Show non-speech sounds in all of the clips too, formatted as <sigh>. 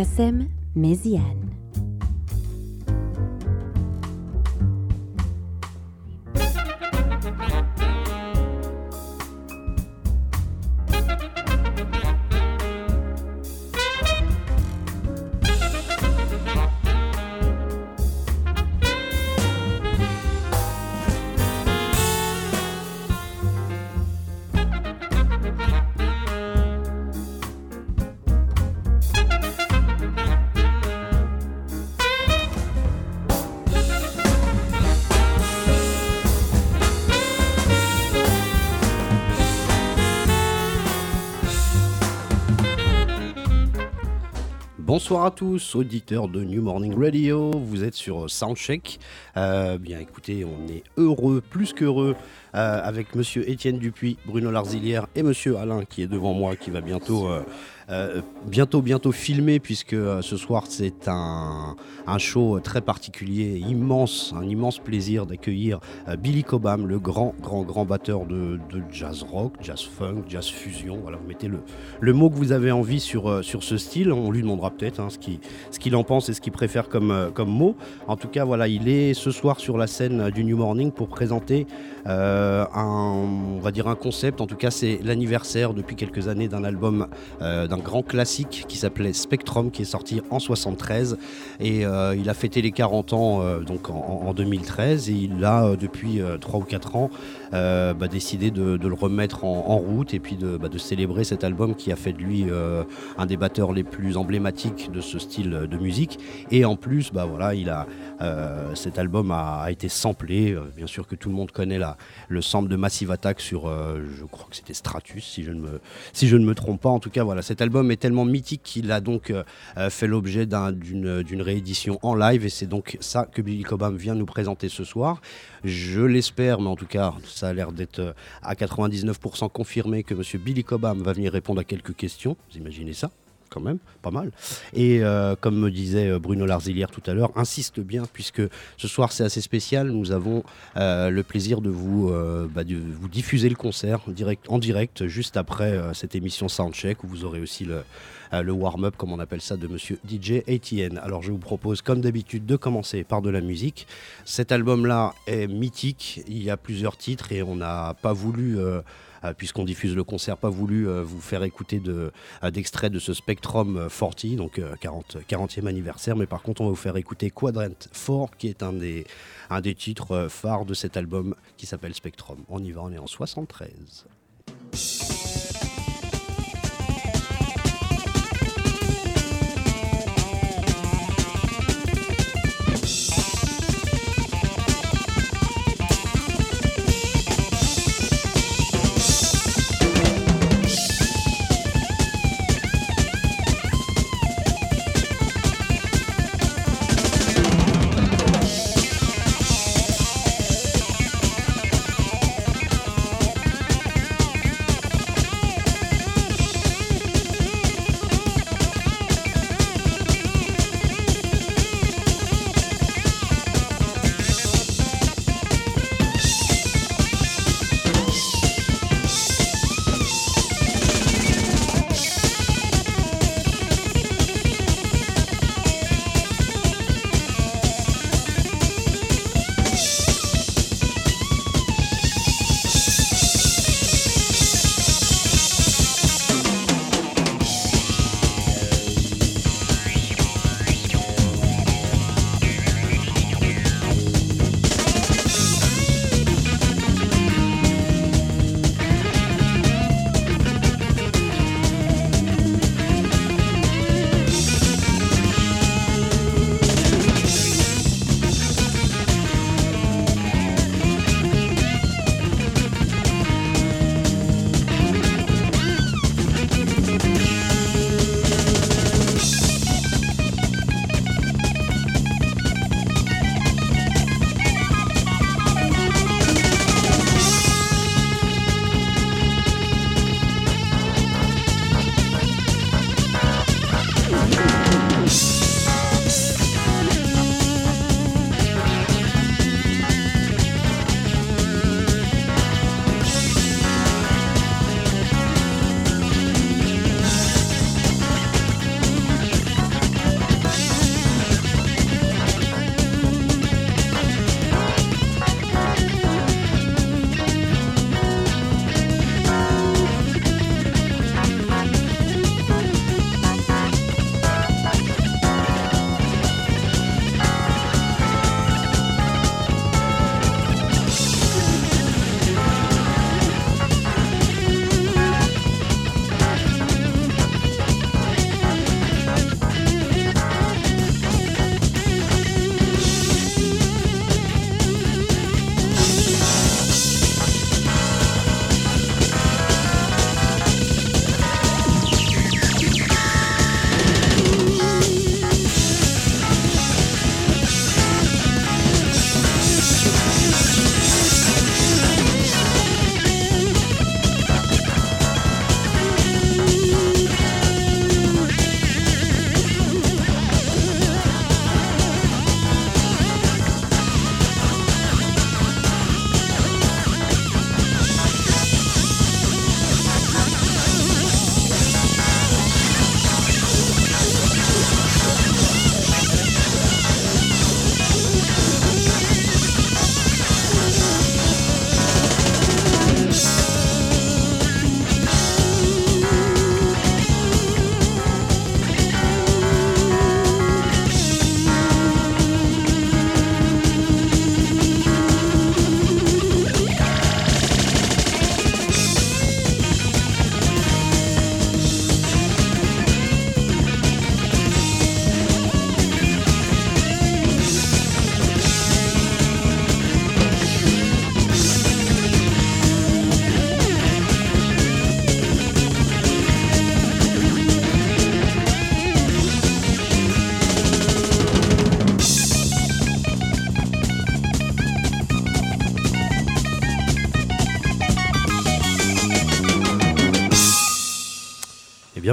Kassem Méziane. Bonsoir à tous, auditeurs de New Morning Radio. Vous êtes sur Soundcheck. Euh, bien écoutez, on est heureux, plus qu'heureux, euh, avec monsieur Étienne Dupuis, Bruno Larzilière et monsieur Alain qui est devant moi, qui va bientôt. euh, euh, bientôt, bientôt filmé, puisque euh, ce soir c'est un, un show très particulier, immense, un immense plaisir d'accueillir euh, Billy Cobham, le grand, grand, grand batteur de, de jazz rock, jazz funk, jazz fusion. Voilà, vous mettez le, le mot que vous avez envie sur, sur ce style. On lui demandera peut-être hein, ce qu'il ce en pense et ce qu'il préfère comme, comme mot. En tout cas, voilà, il est ce soir sur la scène du New Morning pour présenter un, on va dire un concept. En tout cas, c'est l'anniversaire depuis quelques années d'un album, grand classique qui s'appelait Spectrum, qui est sorti en 73. Et euh, il a fêté les 40 ans euh, donc en, en 2013. Et il a, euh, depuis euh, 3 ou 4 ans, euh, bah, décidé de, le remettre en, route et puis de, bah, de célébrer cet album qui a fait de lui euh, un des batteurs les plus emblématiques de ce style de musique. Et en plus, bah, voilà, il a, euh, cet album a, été samplé. Euh, bien sûr que tout le monde connaît la, le sample de Massive Attack sur, je crois que c'était Stratus, si je, ne me, si je ne me trompe pas. En tout cas, voilà, cet album est tellement mythique qu'il a donc fait l'objet d'un- d'une d'une réédition en live. Et c'est donc ça que Billy Cobham vient nous présenter ce soir. Je l'espère, mais en tout cas, ça a l'air d'être euh, à 99% confirmé que Monsieur Billy Cobham va venir répondre à quelques questions. Vous imaginez ça? Quand même, pas mal. Et euh, comme me disait euh, Bruno Larzilière tout à l'heure, insiste bien, puisque ce soir c'est assez spécial, nous avons euh, le plaisir de vous, bah, vous diffuser le concert direct, en direct juste après cette émission Soundcheck, où vous aurez aussi le, le warm-up, comme on appelle ça, de monsieur DJ ATN. Alors je vous propose, comme d'habitude, de commencer par de la musique. Cet album-là est mythique, il y a plusieurs titres et on n'a pas voulu... euh, puisqu'on diffuse le concert, pas voulu euh, vous faire écouter euh, d'extraits de ce Spectrum euh, 40, donc euh, 40, 40e anniversaire, mais par contre on va vous faire écouter Quadrant 4, qui est un des, un des titres phares de cet album qui s'appelle Spectrum. On y va, on est en 73.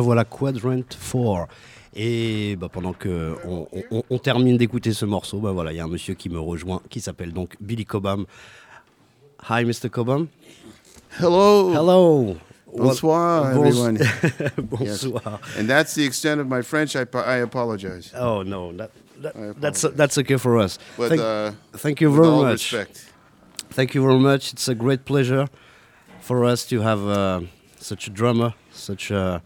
Voilà, Quadrant 4. Et bah, pendant que on, on- on termine d'écouter ce morceau, bah, voilà, il y a un monsieur qui me rejoint, qui s'appelle donc Billy Cobham. Hi, Mr. Cobham. Hello. Hello. Bonsoir, Bons- everyone. <laughs> Yes. Bonsoir. And that's the extent of my French. I, apologize. Oh no, that, that, that's that's okay for us. But thank, uh, thank you very much. respect. Thank you very much. It's a great pleasure for us to have uh, such a drummer, such a,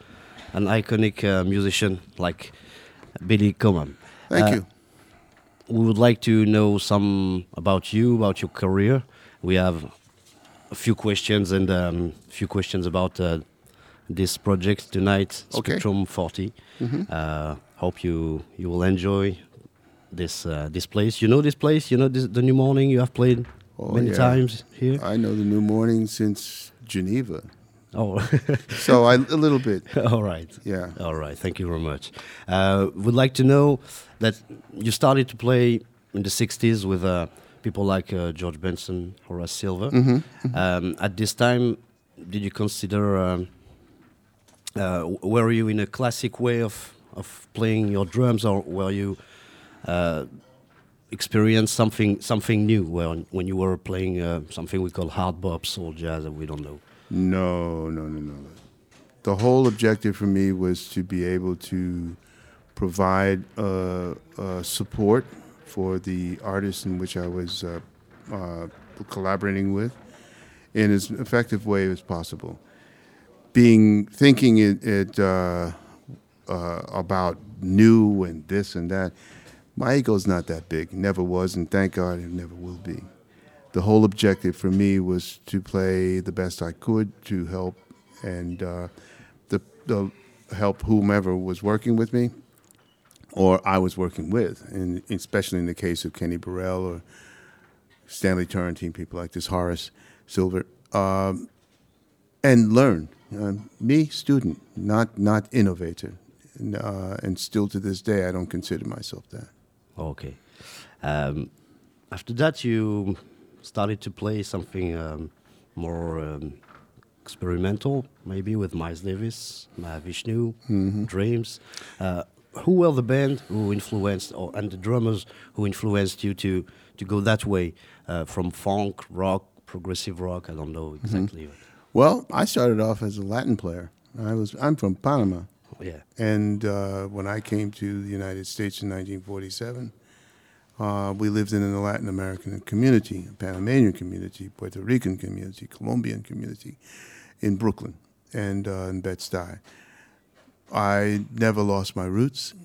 an iconic uh, musician like Billy Cobham. Thank Uh, you. We would like to know some about you, about your career. We have a few questions and a um, few questions about uh, this project tonight, Okay. Spectrum 40. Mm-hmm. Uh, hope you you will enjoy this uh, this place. You know this place. You know this, the New Morning. You have played Oh, many yeah. times here. I know the new morning since Geneva. Oh, <laughs> So I, a little bit. <laughs> all right. Yeah. All right. Thank you very much. Uh, would like to know that you started to play in the 60s with uh, people like uh, George Benson, Horace Silver. Um, at this time, did you consider, um, uh, were you in a classic way of, of playing your drums or were you uh, experience something something new when, when you were playing uh, something we call hard bop, soul jazz, we don't know? No, no, no, no. The whole objective for me was to be able to provide uh, uh, support for the artists in which I was uh, uh, collaborating with in as effective way as possible. Being thinking it, it uh, uh, about new and this and that. My ego's not that big. Never was, and thank God it never will be the whole objective for me was to play the best I could to help and uh, the, the help whomever was working with me or I was working with, and especially in the case of Kenny Burrell or Stanley Turrentine, people like this, Horace Silver, um, and learn. Um, me, student, not not innovator, and, uh, and still to this day, I don't consider myself that. Okay. Um, after that, you started to play something um, more um, experimental, maybe with Miles Davis, Mahavishnu, Dreams. Uh, who were the band who influenced, or and the drummers who influenced you to to go that way, uh, from funk, rock, progressive rock? I don't know exactly. Well, I started off as a Latin player. I was I'm from Panama. Yeah. And uh, when I came to the United States in 1947, uh, we lived in a Latin American community, Panamanian community, Puerto Rican community, Colombian community in Brooklyn and uh, in Bed-Stuy. I never lost my roots.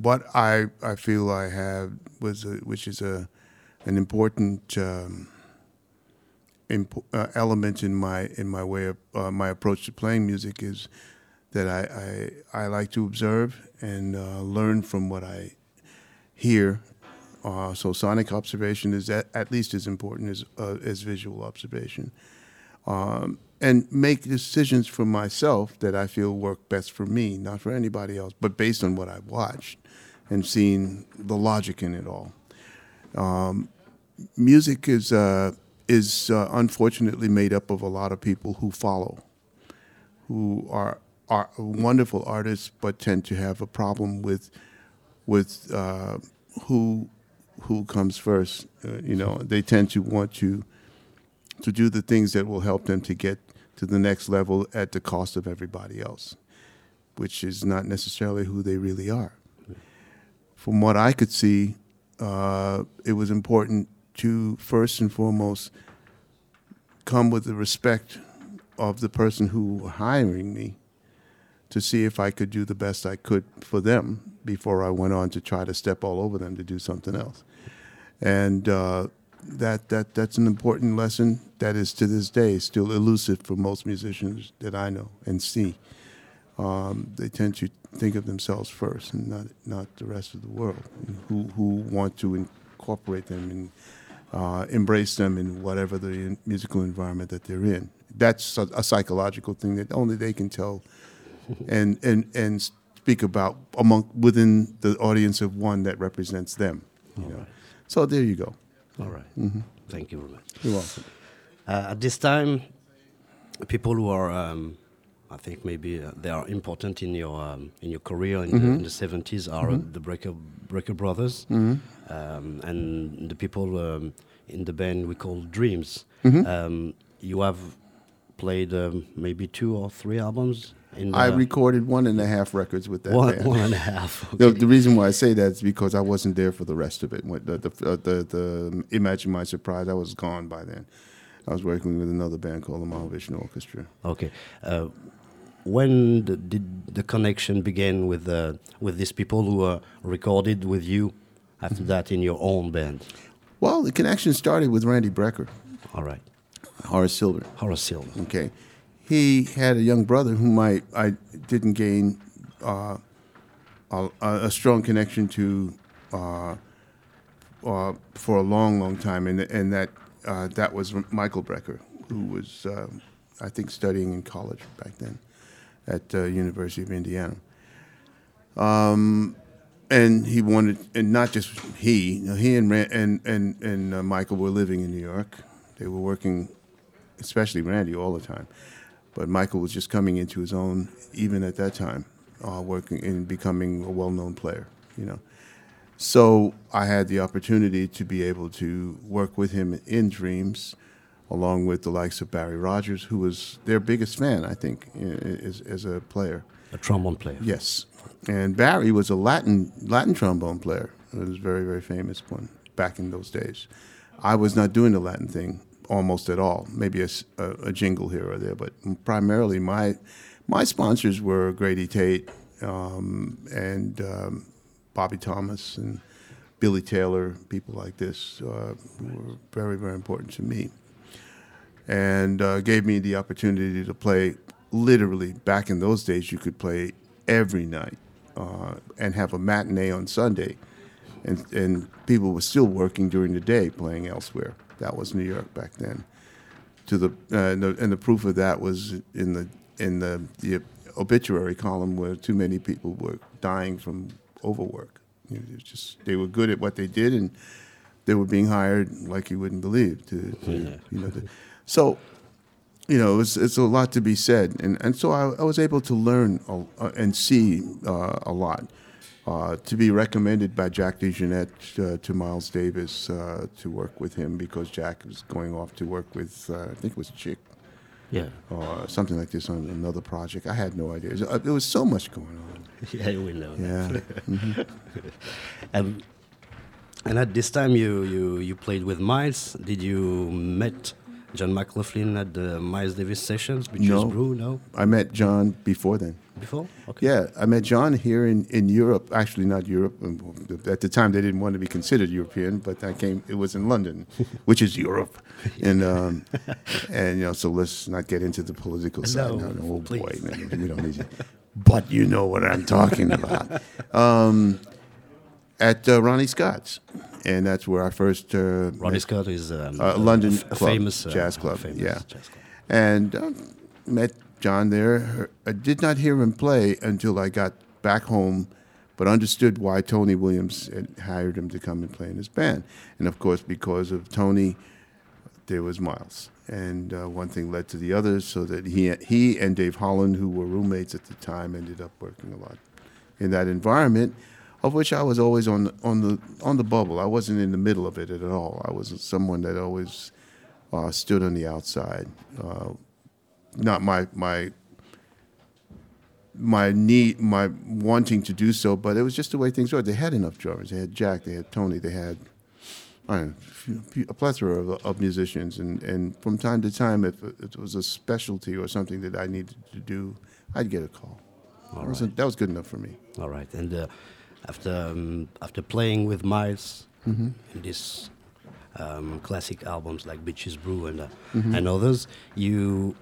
What I, I feel I have was, a, which is a, an important um, impo- uh, element in my in my way of uh, my approach to playing music is that I I, I like to observe and uh, learn from what I hear. Uh, so sonic observation is at, at least as important as uh, as visual observation, um, and make decisions for myself that I feel work best for me, not for anybody else, but based on what I've watched and seen the logic in it all. Music is uh, is uh, unfortunately made up of a lot of people who follow, who are are wonderful artists, but tend to have a problem with with uh, who who comes first. Uh, you know, they tend to want to to do the things that will help them to get to the next level at the cost of everybody else, which is not necessarily who they really are. From what I could see, uh, it was important to first and foremost come with the respect of the person who were hiring me to see if I could do the best I could for them before I went on to try to step all over them to do something else. And uh, that that that's an important lesson that is to this day still elusive for most musicians that I know and see. Um, they tend to think of themselves first and not not the rest of the world who who want to incorporate them and uh, embrace them in whatever the in- musical environment that they're in. That's a, a psychological thing that only they can tell <laughs> and and and speak about among within the audience of one that represents them. You know. So there you go. All right. Thank you very much. You're welcome. Uh, at this time, people who are um, I think maybe uh, they are important in your um, in your career in, Mm-hmm. the, in the 70s are uh, the Brecker Brecker Brothers Mm-hmm. um, and the people um, in the band we call Dreams. Mm-hmm. Um, you have played um, maybe two or three albums. I recorded one and a half records with that one, band. one and a half. The, okay. the reason why I say that is because I wasn't there for the rest of it. The, the, uh, the, the Imagine My Surprise, I was gone by then. I was working with another band called the Mahavishnu Orchestra. Okay. Uh, when the, did the connection begin with uh, with these people who uh, recorded with you after that in your own band? Well, the connection started with Randy Brecker, All right. Horace Silver. Horace Silver. Okay, he had a young brother whom I I didn't gain uh, a, a strong connection to uh, uh, for a long, long time, and and that uh, that was Michael Brecker, who was um, I think studying in college back then at uh, University of Indiana. Um, and he wanted, and not just he, you know, he and Ran- and and and uh, Michael were living in New York. They were working, especially Randy, all the time. But Michael was just coming into his own, even at that time, uh, working and becoming a well-known player. You know, so I had the opportunity to be able to work with him in Dreams, along with the likes of Barry Rogers, who was their biggest fan, I think, as, as a player. A trombone player. Yes, and Barry was a Latin Latin trombone player. It was a very very famous one back in those days. I was not doing the Latin thing almost at all. Maybe a jingle here or there, but primarily my my sponsors were Grady Tate um, and um, Bobby Thomas and Billy Taylor, people like this uh, who were very very important to me. And uh, gave me the opportunity to play literally back in those days you could play every night uh, and have a matinee on sunday. And, and people were still working during the day playing elsewhere that was new york back then. To the, uh, and the and the proof of that was in the in the, the obituary column where too many people were dying from overwork. You know, it was just they were good at what they did and they were being hired like you wouldn't believe to, to you know to, so you know it's it's a lot to be said. And and so I, I was able to learn a, uh, and see uh, a lot uh, to be recommended by Jack DeJohnette uh, to Miles Davis uh, to work with him because Jack was going off to work with uh, I think it was Chick Yeah. or something like this on another project I had no idea uh, there was so much going on <laughs> Yeah, we know. that. yeah And <laughs> and at this time, you you you played with Miles. Did you met John McLaughlin at the Miles Davis sessions? No. Brew? No. I met John before then Before? Okay. Yeah, I met John here in, in Europe. Actually, not Europe. Um, At the time, they didn't want to be considered European, but I came. It was in London, <laughs> which is Europe, and um, and you know. So let's not get into the political side. No, No, oh boy, please. man, we don't need you. But you know what I'm talking <laughs> about. Um, at uh, Ronnie Scott's, and that's where I first uh, Ronnie met- Scott is um, uh, a- London a, a club, famous uh, jazz club. famous yeah, jazz club. and um, met John there. I did not hear him play until I got back home, but understood why Tony Williams had hired him to come and play in his band. And of course, because of Tony, there was Miles, and uh, one thing led to the other, so that he he and Dave Holland, who were roommates at the time, ended up working a lot in that environment, of which I was always on the, on the on the bubble. I wasn't in the middle of it at all. I was someone that always uh, stood on the outside. Uh, not my my my need, my wanting to do so, but it was just the way things were. They had enough drummers. They had Jack. They had Tony. They had know, a plethora of, of musicians, and, and from time to time, if it was a specialty or something that I needed to do, I'd get a call. That was, that was good enough for me. All right. And uh, after um, after playing with Miles Mm-hmm. in these um, classic albums like Bitches Brew and uh, Mm-hmm. and others, you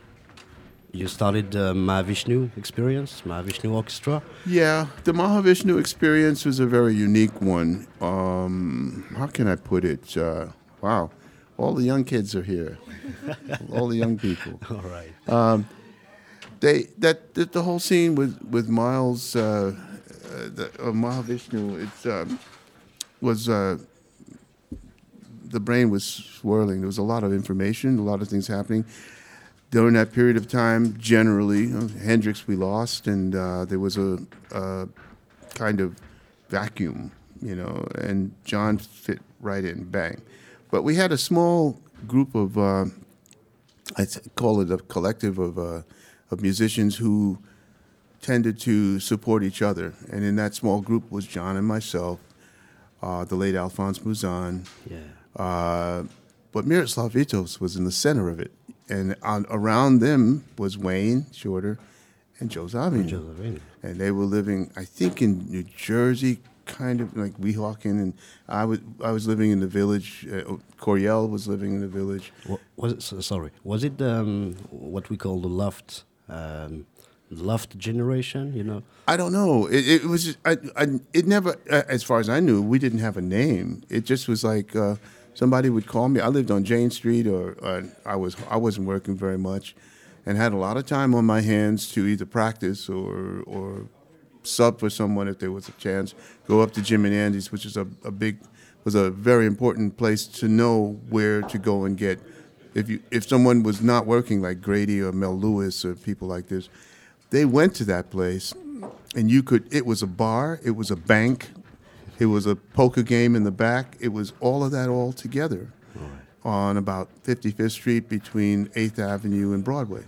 you started the Mahavishnu experience, Mahavishnu Orchestra. Yeah, the Mahavishnu experience was a very unique one. Um, how can I put it? Uh, wow, all the young kids are here, <laughs> all the young people. <laughs> All right. They that, that the whole scene with with Miles, uh, uh, the, uh, Mahavishnu, it um, was uh, the brain was swirling. There was a lot of information, a lot of things happening. During that period of time, generally, you know, Hendrix we lost, and uh, there was a, a kind of vacuum, you know, and John fit right in, bang. But we had a small group of, uh, I call it a collective of, uh, of musicians who tended to support each other. And in that small group was John and myself, uh, the late Alphonse Mouzon, Yeah. uh, but Miroslav Vitous was in the center of it. And on, around them was Wayne Shorter and Joe Zawinul. And they were living, I think, in New Jersey, kind of like Weehawken. And I was, I was living in the village. Uh, Coryell was living in the village. Wa- Was it, so- sorry, was it um, what we call the loft, um, loft generation? You know, I don't know. It, it was. I, I. It never. uh, As far as I knew, we didn't have a name. It just was like uh, somebody would call me. I lived on Jane Street, or uh, I was. I wasn't working very much, and had a lot of time on my hands to either practice or or sub for someone if there was a chance. Go up to Jim and Andy's, which is a, a big, was a very important place to know where to go and get. If you if someone was not working like Grady or Mel Lewis or people like this, they went to that place, and you could. It was a bar. It was a bank. It was a poker game in the back. It was all of that all together on about 55th Street between 8th Avenue and Broadway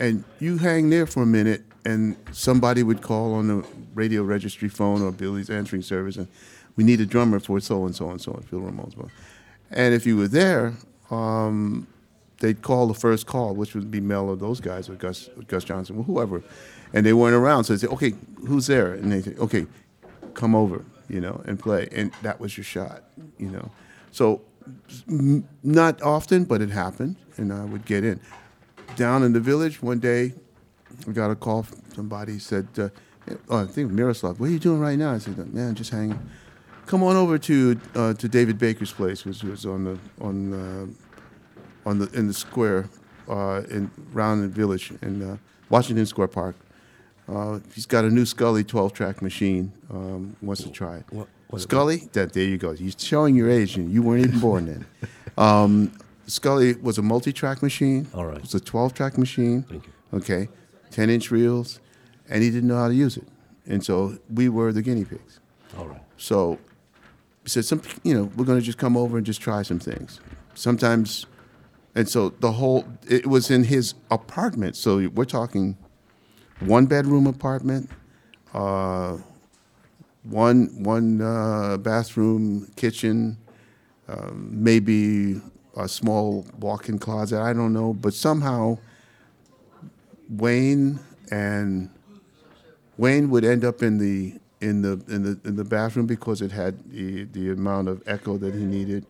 and you hang there for a minute, and somebody would call on the radio registry phone or Billy's answering service, and we need a drummer for so and so and so, and Phil Ramones. And if you were there, um, they'd call the first call, which would be Mel or those guys, or Gus, Gus Johnson, or whoever, and they weren't around. So they say, "Okay, who's there?" And they say, "Okay, come over, you know, and play." And that was your shot, you know. So not often, but it happened, and I would get in down in the village one day, we got a call from somebody said, uh, oh, I think Miroslav, what are you doing right now? I said, man, just hanging. Come on over to uh, to David Baker's place, which was on the on uh, on the in the square uh, in round the village in uh, Washington Square Park. Uh, he's got a new Scully 12-track machine. Um, wants to try it. What- what- Scully, that there you go. You're showing your age, and you weren't even born then. <laughs> Um, Scully was a multi-track machine. All right. It was a 12-track machine. Thank you. Okay, 10-inch reels, and he didn't know how to use it, and so we were the guinea pigs. all right. So he said, "Some, you know, we're going to just come over and just try some things." Sometimes, and so the whole it was in his apartment. So we're talking one bedroom apartment, uh, one one uh, bathroom, kitchen, um, maybe a small walk-in closet. I don't know, but somehow Wayne and Wayne would end up in the in the in the in the bathroom because it had the, the amount of echo that he needed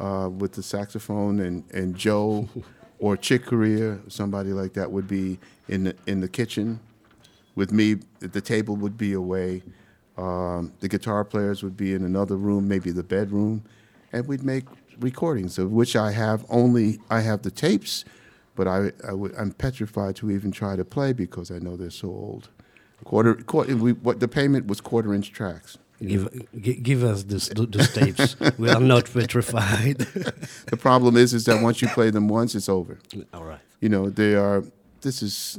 uh, with the saxophone, and, and Joe <laughs> or Chick Corea, somebody like that, would be in the in the kitchen with me. The table would be away. Um, the guitar players would be in another room, maybe the bedroom, and we'd make recordings of which I have only I have the tapes, but I, I would, I'm petrified to even try to play because I know they're so old. Quarter, quarter we, what the payment was quarter inch tracks. Give, gi- give us this, th- those tapes. we are not petrified. <laughs> The problem is, is that once you play them once, it's over. all right. You know, they are. This is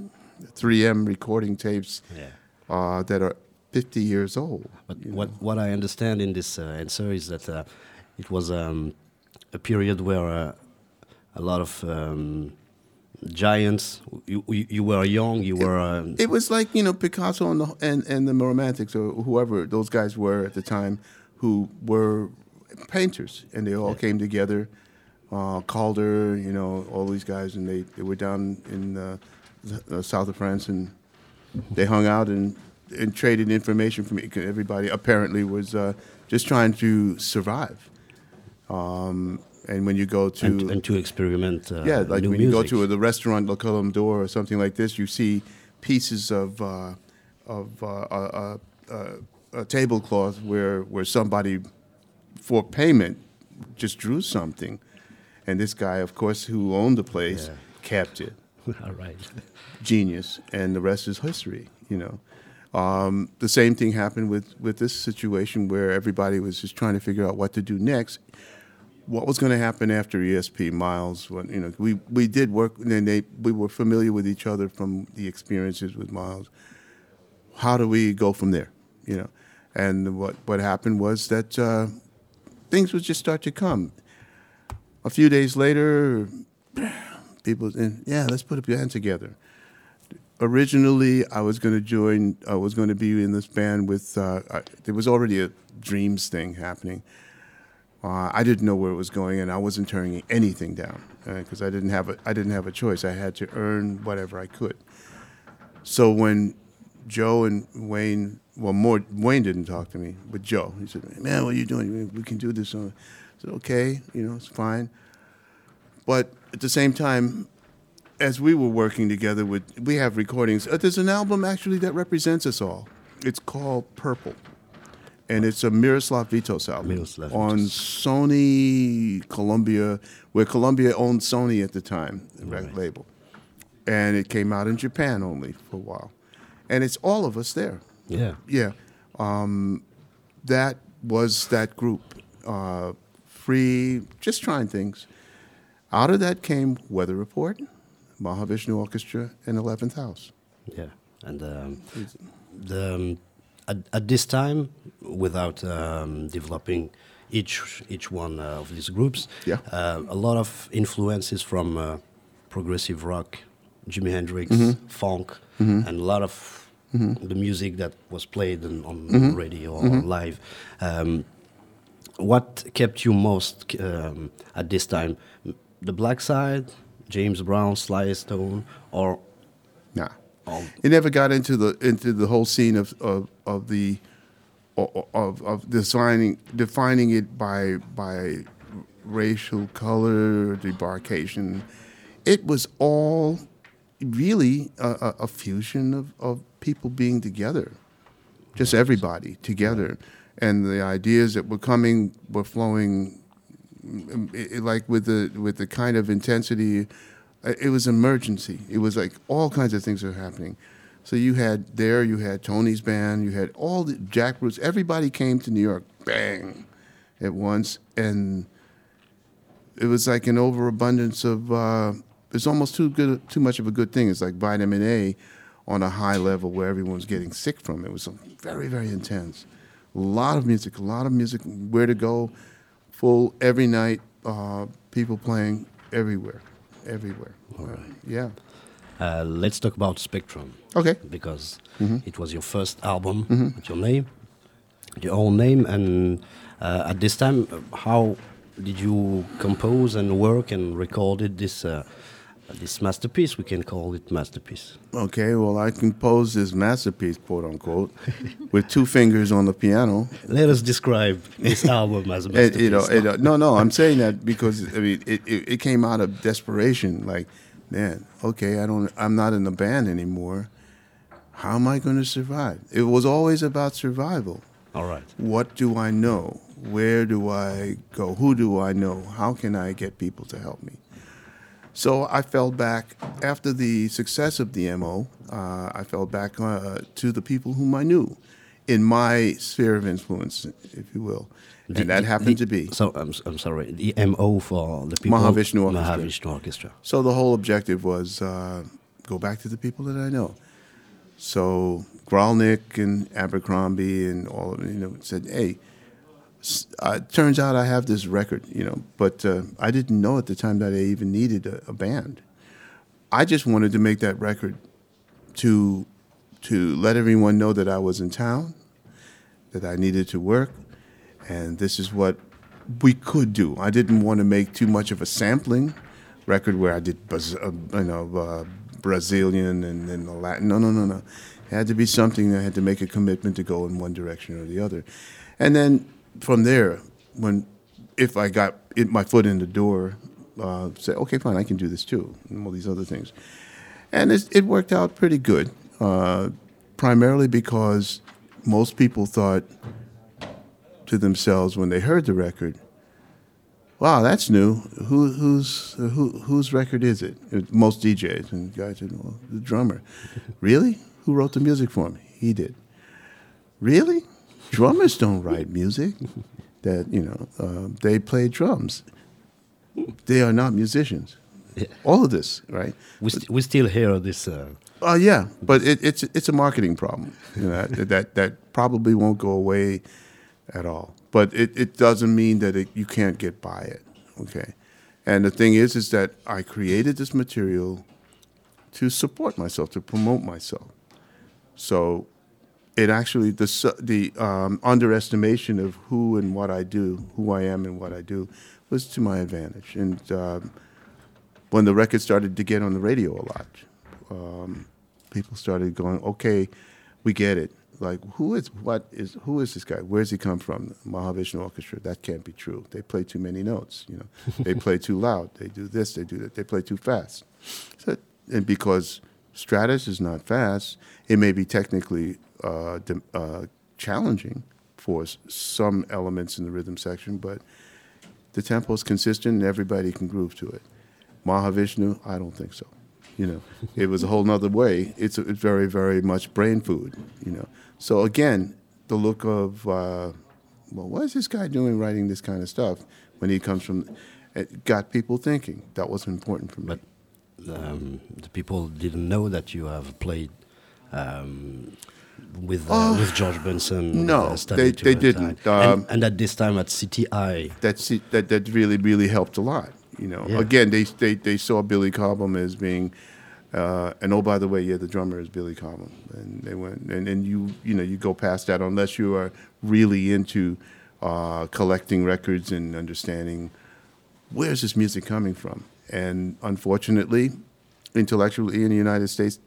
3M recording tapes Yeah. uh, that are 50 years old. But what, what I understand in this uh, answer is that uh, it was um, a period where uh, a lot of um, giants. You, you, you were young. You were. Um, It was like you know Picasso and the and, and the Romantics or whoever those guys were at the time, who were painters, and they all came together. Uh, Calder, you know, all these guys, and they, they were down in uh, the, uh, south of France, and they hung out and and traded information from e- everybody. Apparently, was uh, just trying to survive. Um, and when you go to and, and to experiment. Uh, yeah, like when you go music. to the restaurant Le Colombe d'Or or something like this, you see pieces of uh, of uh, uh, uh, a tablecloth where where somebody for payment just drew something, and this guy, of course, who owned the place, Yeah. kept it. <laughs> all right. Genius, and the rest is history. You know. Um, the same thing happened with, with this situation where everybody was just trying to figure out what to do next what was going to happen after ESP. Miles, when, you know, we we did work, and they we were familiar with each other from the experiences with Miles. How do we go from there? You know, and what what happened was that uh, things would just start to come. A few days later, people, and yeah, let's put a band together originally I was going to join. I was going to be in this band with. Uh, I, there was already a Dreams thing happening. Uh, I didn't know where it was going, and I wasn't turning anything down because uh, I didn't have a. I didn't have a choice. I had to earn whatever I could. So when Joe and Wayne, well, more Wayne didn't talk to me, but Joe, he said, "Man, what are you doing? We can do this." I said, "Okay, you know, it's fine." But at the same time, as we were working together with, we have recordings. Uh, there's an album actually that represents us all. It's called Purple, and it's a Miroslav Vitous album Miroslav on Sony Columbia, where Columbia owned Sony at the time, the record Right. label, and it came out in Japan only for a while, and it's all of us there. Yeah. Yeah, um, that was that group, uh, free, just trying things. Out of that came Weather Report, Mahavishnu Orchestra, and Eleventh House. Yeah, and um, the um, at, at this time, without um, developing each each one uh, of these groups, Yeah. uh, a lot of influences from uh, progressive rock, Jimi Hendrix, Mm-hmm. funk, and a lot of the music that was played on, on Mm-hmm. radio or live. Um, what kept you most um, at this time? The Black Side, James Brown, Sly Stone, or Nah, all it never got into the into the whole scene of of, of the of of defining defining it by by racial color debarkation. It was all really a, a, a fusion of, of people being together, just everybody together, and the ideas that were coming were flowing um, it, like with the with the kind of intensity uh, it was emergency. It was like all kinds of things were happening. So you had there you had tony's band you had all the jack bruce everybody came to new york bang at once. And it was like an overabundance of uh, it's almost too good too much of a good thing. It's like vitamin a on a high level where everyone's getting sick from. It. was very very intense. A lot of music a lot of music where to go full every night uh, people playing everywhere everywhere. Uh, yeah. Uh, let's talk about Spectrum. Okay. Because Mm-hmm. it was your first album with your name, your own name, and uh, at this time, how did you compose and work and recorded this uh, this masterpiece? We can call it masterpiece. okay well i composed this masterpiece quote unquote <laughs> with two fingers on the piano Let us describe this <laughs> album as a masterpiece. you know, it, uh, no, no, I'm saying that because I mean, it, it, it came out of desperation. Like, man, okay, I don't, I'm not in the band anymore. How am I going to survive? It was always about survival. All right. What do I know? Where do I go? Who do I know? How can I get people to help me? So I fell back after the success of the MO. Uh, I fell back uh, to the people whom I knew in my sphere of influence, if you will, The- and that happened the- to be. So I'm, I'm sorry. The MO for the people. Mahavishnu Orchestra. Mahavishnu Orchestra. So the whole objective was uh, go back to the people that I know. So Gralnick and Abercrombie and all of you know, said, "Hey, uh, it turns out I have this record, you know, but uh, I didn't know at the time that I even needed a, a band. I just wanted to make that record to to let everyone know that I was in town, that I needed to work, and this is what we could do. I didn't want to make too much of a sampling record where I did uh, you know uh, Brazilian and then the Latin. No, no, no, no. It had to be something that I had to make a commitment to go in one direction or the other, and then from there, when if I got it, my foot in the door, uh, say, okay, fine, I can do this too, and all these other things, and it, it worked out pretty good. Uh, primarily because most people thought to themselves when they heard the record, "Wow, that's new. Who, whose who, whose record is it?" It- Most DJs and guys said, well, "The drummer." really? Who wrote the music for him? He did. Really? Drummers don't write music. That you know, uh, they play drums. they are not musicians. Yeah. All of this, right? We, st- we still hear this. Uh, Uh, yeah, but it, it's it's a marketing problem. You know, that, that that probably won't go away at all. But it, it doesn't mean that it, you can't get by it. Okay, and the thing is, is that I created this material to support myself, to promote myself. So it actually the the um, underestimation of who and what I do, who I am and what I do, was to my advantage. And um, when the record started to get on the radio a lot, um, people started going, "Okay, we get it. Like, who is what is who is this guy? Where's he come from? Mahavishnu Orchestra? That can't be true. They play too many notes. You know, <laughs> they play too loud. They do this. They do that. They play too fast. So, and because Stratus is not fast, it may be technically uh, uh, challenging for some elements in the rhythm section, but the tempo is consistent and everybody can groove to it. Mahavishnu, I don't think so. You know, it was a whole nother way. It's, it's very, very much brain food. You know, so again, the look of uh, well, what is this guy doing writing this kind of stuff when he comes from? It got people thinking. That was important for me. but um, the people didn't know that you have played um, with uh, with George Benson. no, uh, they- they didn't. Um, and, and at this time at CTI. that's it, that that really really helped a lot. You know, Yeah. again they, they they saw Billy Cobham as being, uh, and oh by the way, yeah, the drummer is Billy Cobham, and they went and and you you know you go past that unless you are really into uh, collecting records and understanding where's this music coming from, and unfortunately, intellectually in the United States,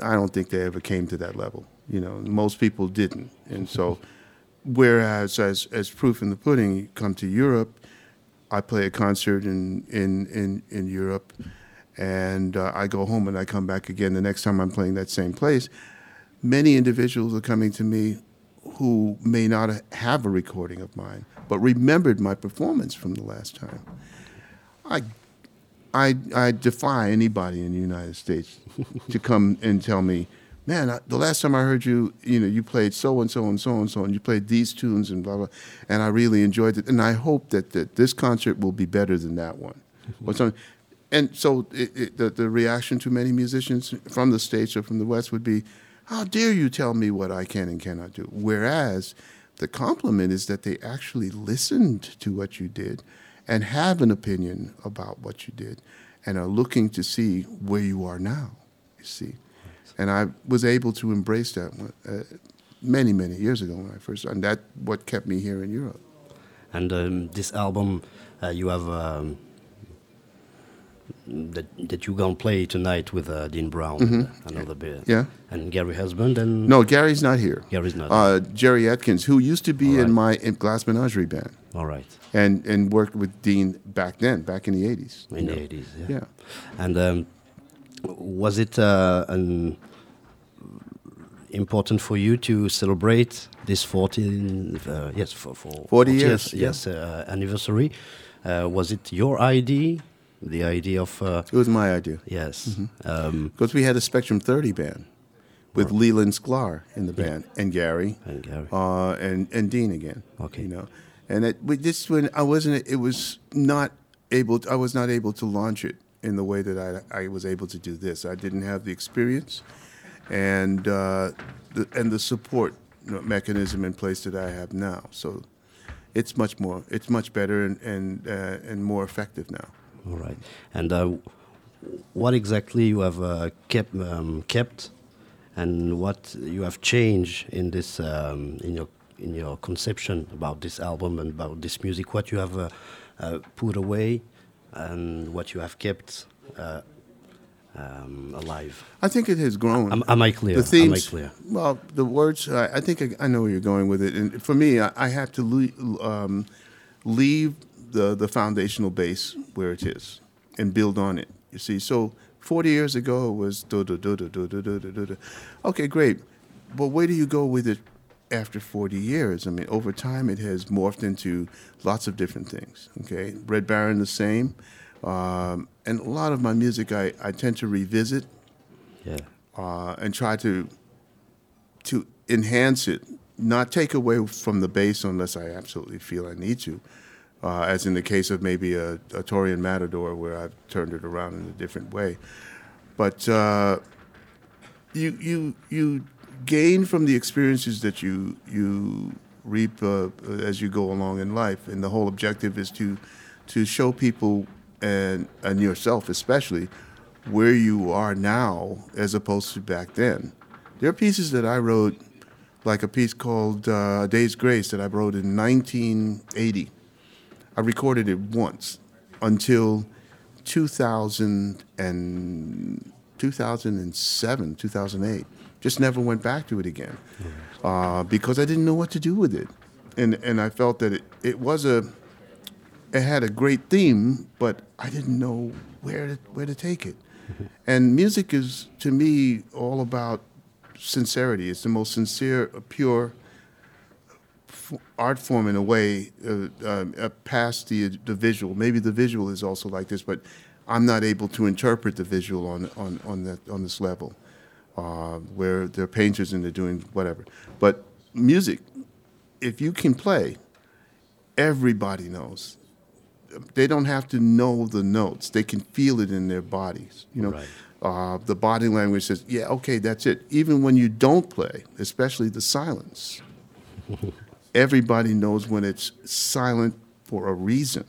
I don't think they ever came to that level. You know, most people didn't, and so. Whereas, as as proof in the pudding, you come to Europe, I play a concert in in in, in Europe, and uh, I go home and I come back again the next time I'm playing that same place. Many individuals are coming to me who may not have a recording of mine, but remembered my performance from the last time. I I, I defy anybody in the United States to come and tell me, man, I, the last time I heard you, you know, you played so and so and so and so, and you played these tunes and blah blah, and I really enjoyed it, and I hope that, that this concert will be better than that one, or something. And so it, it, the the reaction to many musicians from the states or from the West would be, how dare you tell me what I can and cannot do? Whereas the compliment is that they actually listened to what you did and have an opinion about what you did and are looking to see where you are now, you see. And I was able to embrace that uh, many, many years ago when I first, and that what kept me here in Europe. And um, this album, uh, you have um, that that you gonna play tonight with uh, Dean Brown, another bit. Yeah. And Gary Husband and No, Gary's not here. Gary's not Uh, Jerry Atkins, who used to be All in my Glass Menagerie band all right and, and worked with Dean back then, back in the 80s. in the eighties. Yeah. Yeah. And um, was it uh, an important for you to celebrate this 14 uh, yes for, for 40 years, yeah. yes uh, anniversary? Uh, was it your idea? The idea of uh, It was my idea. yes. Mm-hmm. Um, Because we had a Spectrum 30 band with Leland Sklar in the band and Gary. And Gary. Uh, and, and Dean again. Okay. You know, and it, just when I wasn't, it was not able, I was not able to launch it in the way that I, I was able to do this. I didn't have the experience and, uh, the, and the support mechanism in place that I have now. So it's much more, it's much better and, and, uh, and more effective now. All right. And uh, what exactly you have uh, kept, um, kept, and what you have changed in this um, in your in your conception about this album and about this music? What you have uh, uh, put away, and what you have kept uh, um, alive? I think it has grown. Am, am I clear? The themes, am I clear? well, the words. I, I think I, I know where you're going with it. And for me, I, I have to le- um, leave the the foundational base where it is and build on it. You see, so 40 years ago it was do do do do do do do do do. Okay, great, but where do you go with it after 40 years? I mean, over time it has morphed into lots of different things. Okay, Red Baron the same. Um, and a lot of my music I, I tend to revisit Yeah. uh, and try to to enhance it, not take away from the bass unless I absolutely feel I need to, uh, as in the case of maybe a, a Taurian Matador, where I've turned it around in a different way. But uh, you you you gain from the experiences that you you reap uh, as you go along in life, and the whole objective is to to show people and and yourself especially where you are now as opposed to back then. There are pieces that I wrote, like a piece called uh, "Day's Grace" that I wrote in 1980. I recorded it once until 2000 and 2007, 2008. Just never went back to it again uh, because I didn't know what to do with it, and and I felt that it, it was a it had a great theme, but I didn't know where to where to take it. <laughs> and music is to me all about sincerity. It's the most sincere, pure f- art form in a way, uh, uh, past the the visual. Maybe the visual is also like this, but I'm not able to interpret the visual on on on that on this level, uh, where they're painters and they're doing whatever. But music, if you can play, everybody knows. They don't have to know the notes; they can feel it in their bodies. You know, Right. uh, the body language says, "Yeah, okay, that's it." Even when you don't play, especially the silence, <laughs> everybody knows when it's silent for a reason.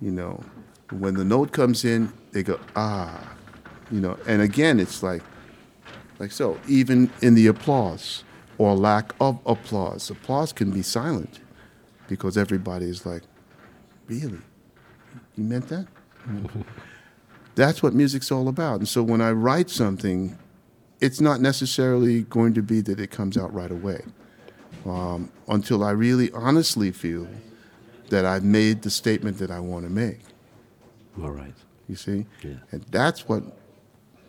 You know, when the note comes in, they go ah, you know, and again, it's like, like so. Even in the applause or lack of applause, applause can be silent because everybody is like, really, you meant that? <laughs> That's what music's all about. And so when I write something, it's not necessarily going to be that it comes out right away um, until I really honestly feel that I've made the statement that I want to make. All right. You see? Yeah. And that's what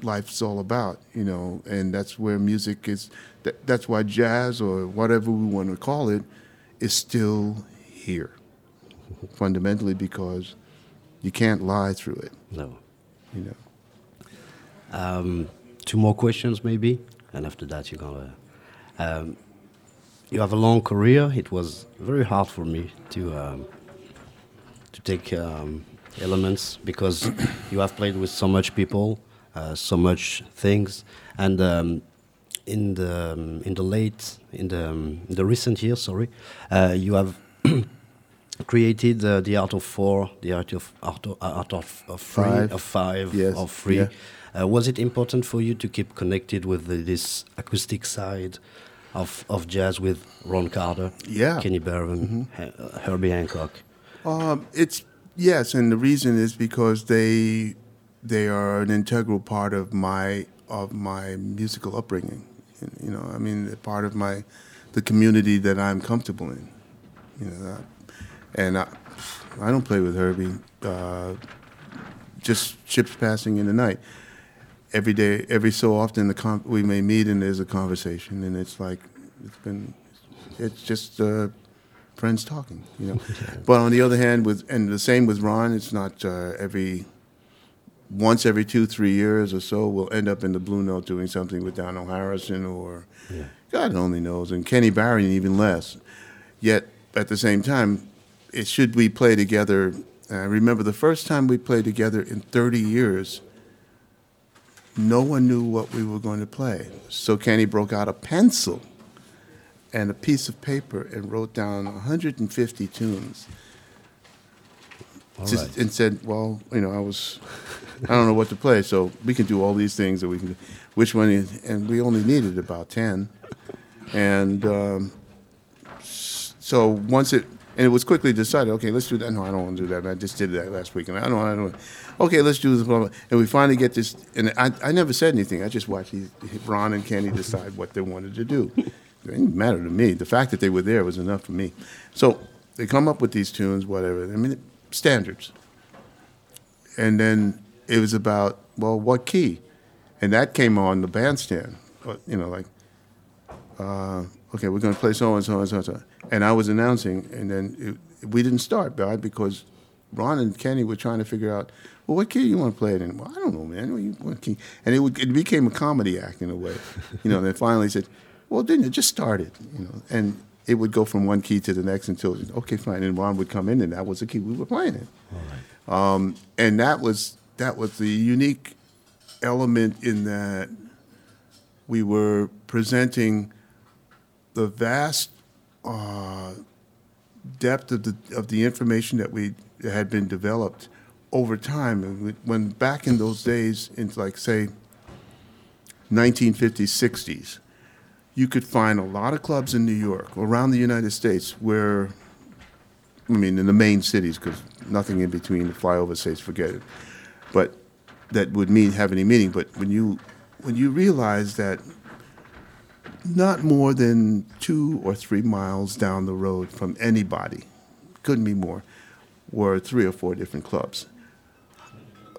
life's all about, you know, and that's where music is. That, that's why jazz or whatever we want to call it is still here, fundamentally because you can't lie through it, No. you know. Um, two more questions, maybe, and after that, you're gonna. Um, you have a long career. It was very hard for me to um, to take um, elements because <coughs> you have played with so much people, uh, so much things, and um, in the um, in the late in the um, in the recent years, sorry, uh, you have created uh, the art of four, the art of art of, art of, of three, Five. of five, Yes, of three. yeah. Uh, was it important for you to keep connected with the, this acoustic side of, of jazz with Ron Carter, Yeah. Kenny Barron, Mm-hmm. uh, Herbie Hancock? Um, it's yes, and the reason is because they they are an integral part of my of my musical upbringing. You know, I mean, part of my the community that I'm comfortable in. You know, that, and I, I don't play with Herbie. Uh, just ships passing in the night. Every day, every so often, the we may meet and there's a conversation, and it's like it's been, it's just uh, friends talking, you know. <laughs> but on the other hand, with and the same with Ron, it's not uh, every once every two, three years or so, we'll end up in the Blue Note doing something with Donald Harrison or Yeah. God only knows, and Kenny Barron even less. Yet at the same time, it should we play together. I remember the first time we played together in 30 years. No one knew what we were going to play, so Kenny broke out a pencil and a piece of paper and wrote down 150 tunes. All Just- right. and said, "Well, you know, I was, I don't know what to play, so we can do all these things, or we can, do, which one?" Is, and we only needed about ten, and um, so once it, and it was quickly decided, okay, let's do that. No, I don't want to do that. I just did that last week, and I don't, I don't. Okay, let's do this. Blah, blah. And we finally get this, and I, I never said anything. I just watched Ron and Kenny decide what they wanted to do. <laughs> It didn't matter to me. The fact that they were there was enough for me. So they come up with these tunes, whatever. I mean, standards. And then it was about, well, what key? And that came on the bandstand. You know, like, uh, okay, we're going to play so and so and so and so. And I was announcing, and then it, we didn't start, right? Because Ron and Kenny were trying to figure out, well, what key you want to play it in? Well, I don't know, man. What you- What key? And it, would, it became a comedy act in a way. You know, and then finally said, well, didn't it? Just start it, you know. And it would go from one key to the next until okay, fine, and Ron would come in, and that was the key we were playing in. Um, and that was that was the unique element in that we were presenting the vast uh, depth of the of the information that we had been developed over time. And we- when back in those days, in like say 1950s, 60s, you could find a lot of clubs in New York, around the United States, where I mean, in the main cities, because nothing in between the flyover states, forget it. But that would mean have any meaning. But when you when you realize that not more than two or three miles down the road from anybody, couldn't be more, were three or four different clubs.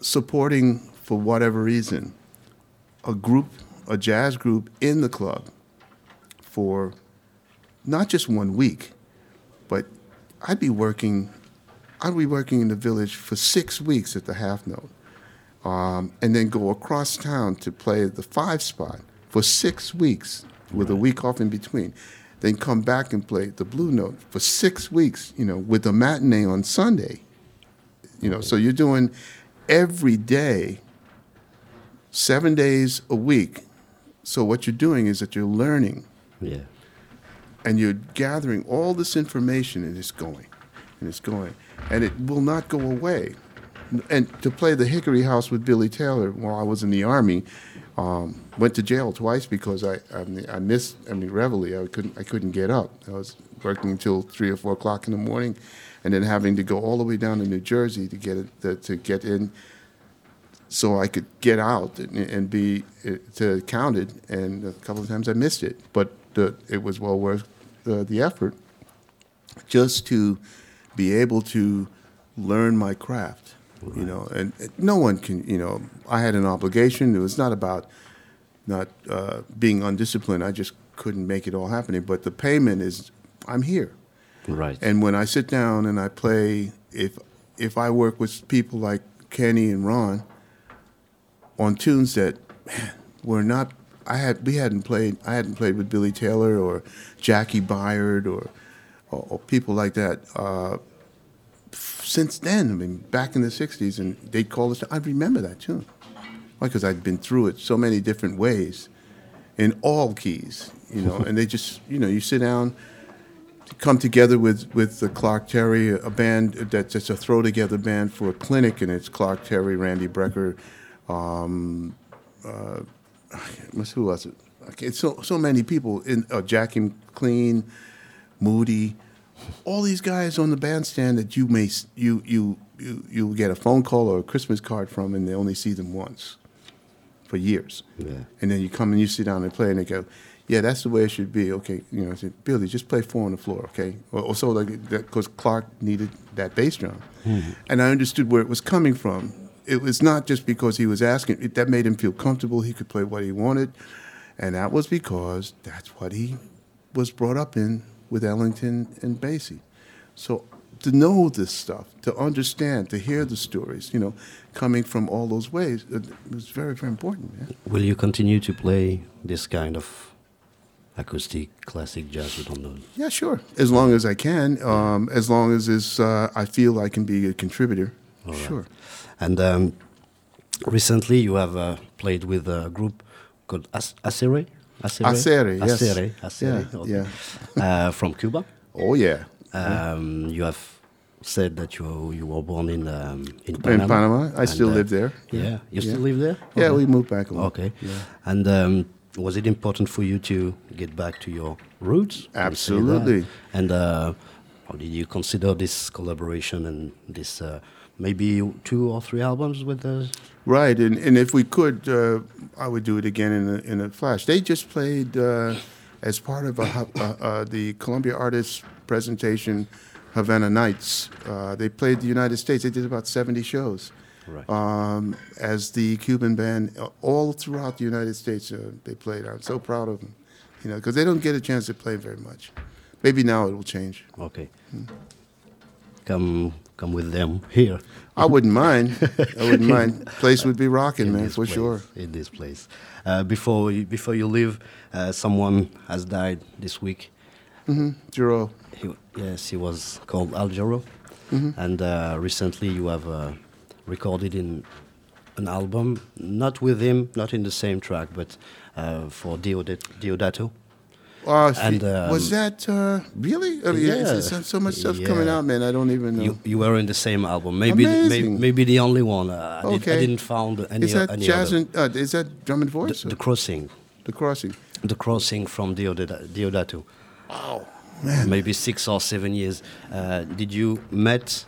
Supporting for whatever reason a group, a jazz group in the club for not just one week, but I'd be working, I'd be working in the village for six weeks at the half note, um, and then go across town to play the five spot for six weeks with a week off in between. Then come back and play the blue note for six weeks, you know, with a matinee on Sunday. You know, so you're doing every day, seven days a week. So what you're doing is that you're learning Yeah. and you're gathering all this information and it's going and it's going and it will not go away and to play the hickory house with billy taylor while i was in the army um, went to jail twice because I, I, mean, I missed I mean reveille I couldn't I couldn't get up I was working until three or four o'clock in the morning and then having to go all the way down to New Jersey to get it to, to get in so I could get out and, and be uh, to counted. And a couple of times I missed it, but the, it was well worth the, the effort just to be able to learn my craft. You know, and and no one can. You know, I had an obligation. It was not about not uh, being undisciplined. I just couldn't make it all happen. But the payment is, I'm here. Right. And when I sit down and I play, if if I work with people like Kenny and Ron on tunes that man, were not, I had we hadn't played, I hadn't played with Billy Taylor or Jaki Byard or or, or people like that. Uh, since then, I mean, back in the '60s, and they'd call us. I remember that tune, why? Because I'd been through it so many different ways, in all keys, you know. and they just, you know, you sit down come together with with the Clark Terry, a band that's just a throw together band for a clinic, and it's Clark Terry, Randy Brecker, um, uh, who was it? Okay, so so many people in uh, Jackie McLean, Moody, all these guys on the bandstand that you may you you you you get a phone call or a Christmas card from, and they only see them once for years. Yeah. And then you come and you sit down and play, and they go, "Yeah, that's the way it should be." Okay, you know, I said, "Billy, just play four on the floor, okay?" Or, or so like that, because Clark needed that bass drum, hmm. and I understood where it was coming from. It was not just because he was asking; it, that made him feel comfortable. He could play what he wanted, and that was because that's what he was brought up in with Ellington and Basie. So to know this stuff, to understand, to hear the stories, you know, coming from all those ways, it was very, very important, man. Will you continue to play this kind of acoustic classic jazz? with don't. Yeah, sure. As long as I can, um, as long as it's, uh, I feel I can be a contributor. Sure. And um, recently, you have uh, played with a group called As- Asere. Asere, Asere, yes. Asere, Asere, Yeah, okay. yeah. Uh, from Cuba. Oh yeah. Um, you have said that you you were born in um, in Panama. In Panama, I still uh, live there. Yeah, you still live there. Yeah, we moved back a lot. Okay. Yeah. And um, was it important for you to get back to your roots? Can you say that? Absolutely. And uh, how did you consider this collaboration and this uh, maybe two or three albums with us? Right, and, and if we could, uh, I would do it again in a, in a flash. They just played uh, as part of a, uh, uh, the Columbia Artists presentation, Havana Nights. Uh, they played the United States. They did about 70 shows. Right. Um, as the Cuban band, uh, all throughout the United States, uh, they played. I'm so proud of them, you know, because they don't get a chance to play very much. Maybe now it will change. Okay. Come come with them here. I wouldn't mind. I wouldn't <laughs> mind. Place would be rocking, in man, for place, sure. In this place. Uh, before you, before you leave, uh, someone has died this week. Jarreau. He, yes, he was called Al Jarreau. And uh, recently you have uh, recorded in an album, not with him, not in the same track, but uh, for Deodat- Deodato. Uh, And, was um, that uh, really? I mean, yeah. so much stuff coming out, man. I don't even know. You, you were in the same album. Maybe maybe, maybe the only one. Uh, I, did, Okay. didn't found any, is that any jazz other. and uh, is that drum and voice? the or crossing, the crossing. the crossing from Deodat- Deodato. Wow, man. maybe six or seven years. Uh, did you met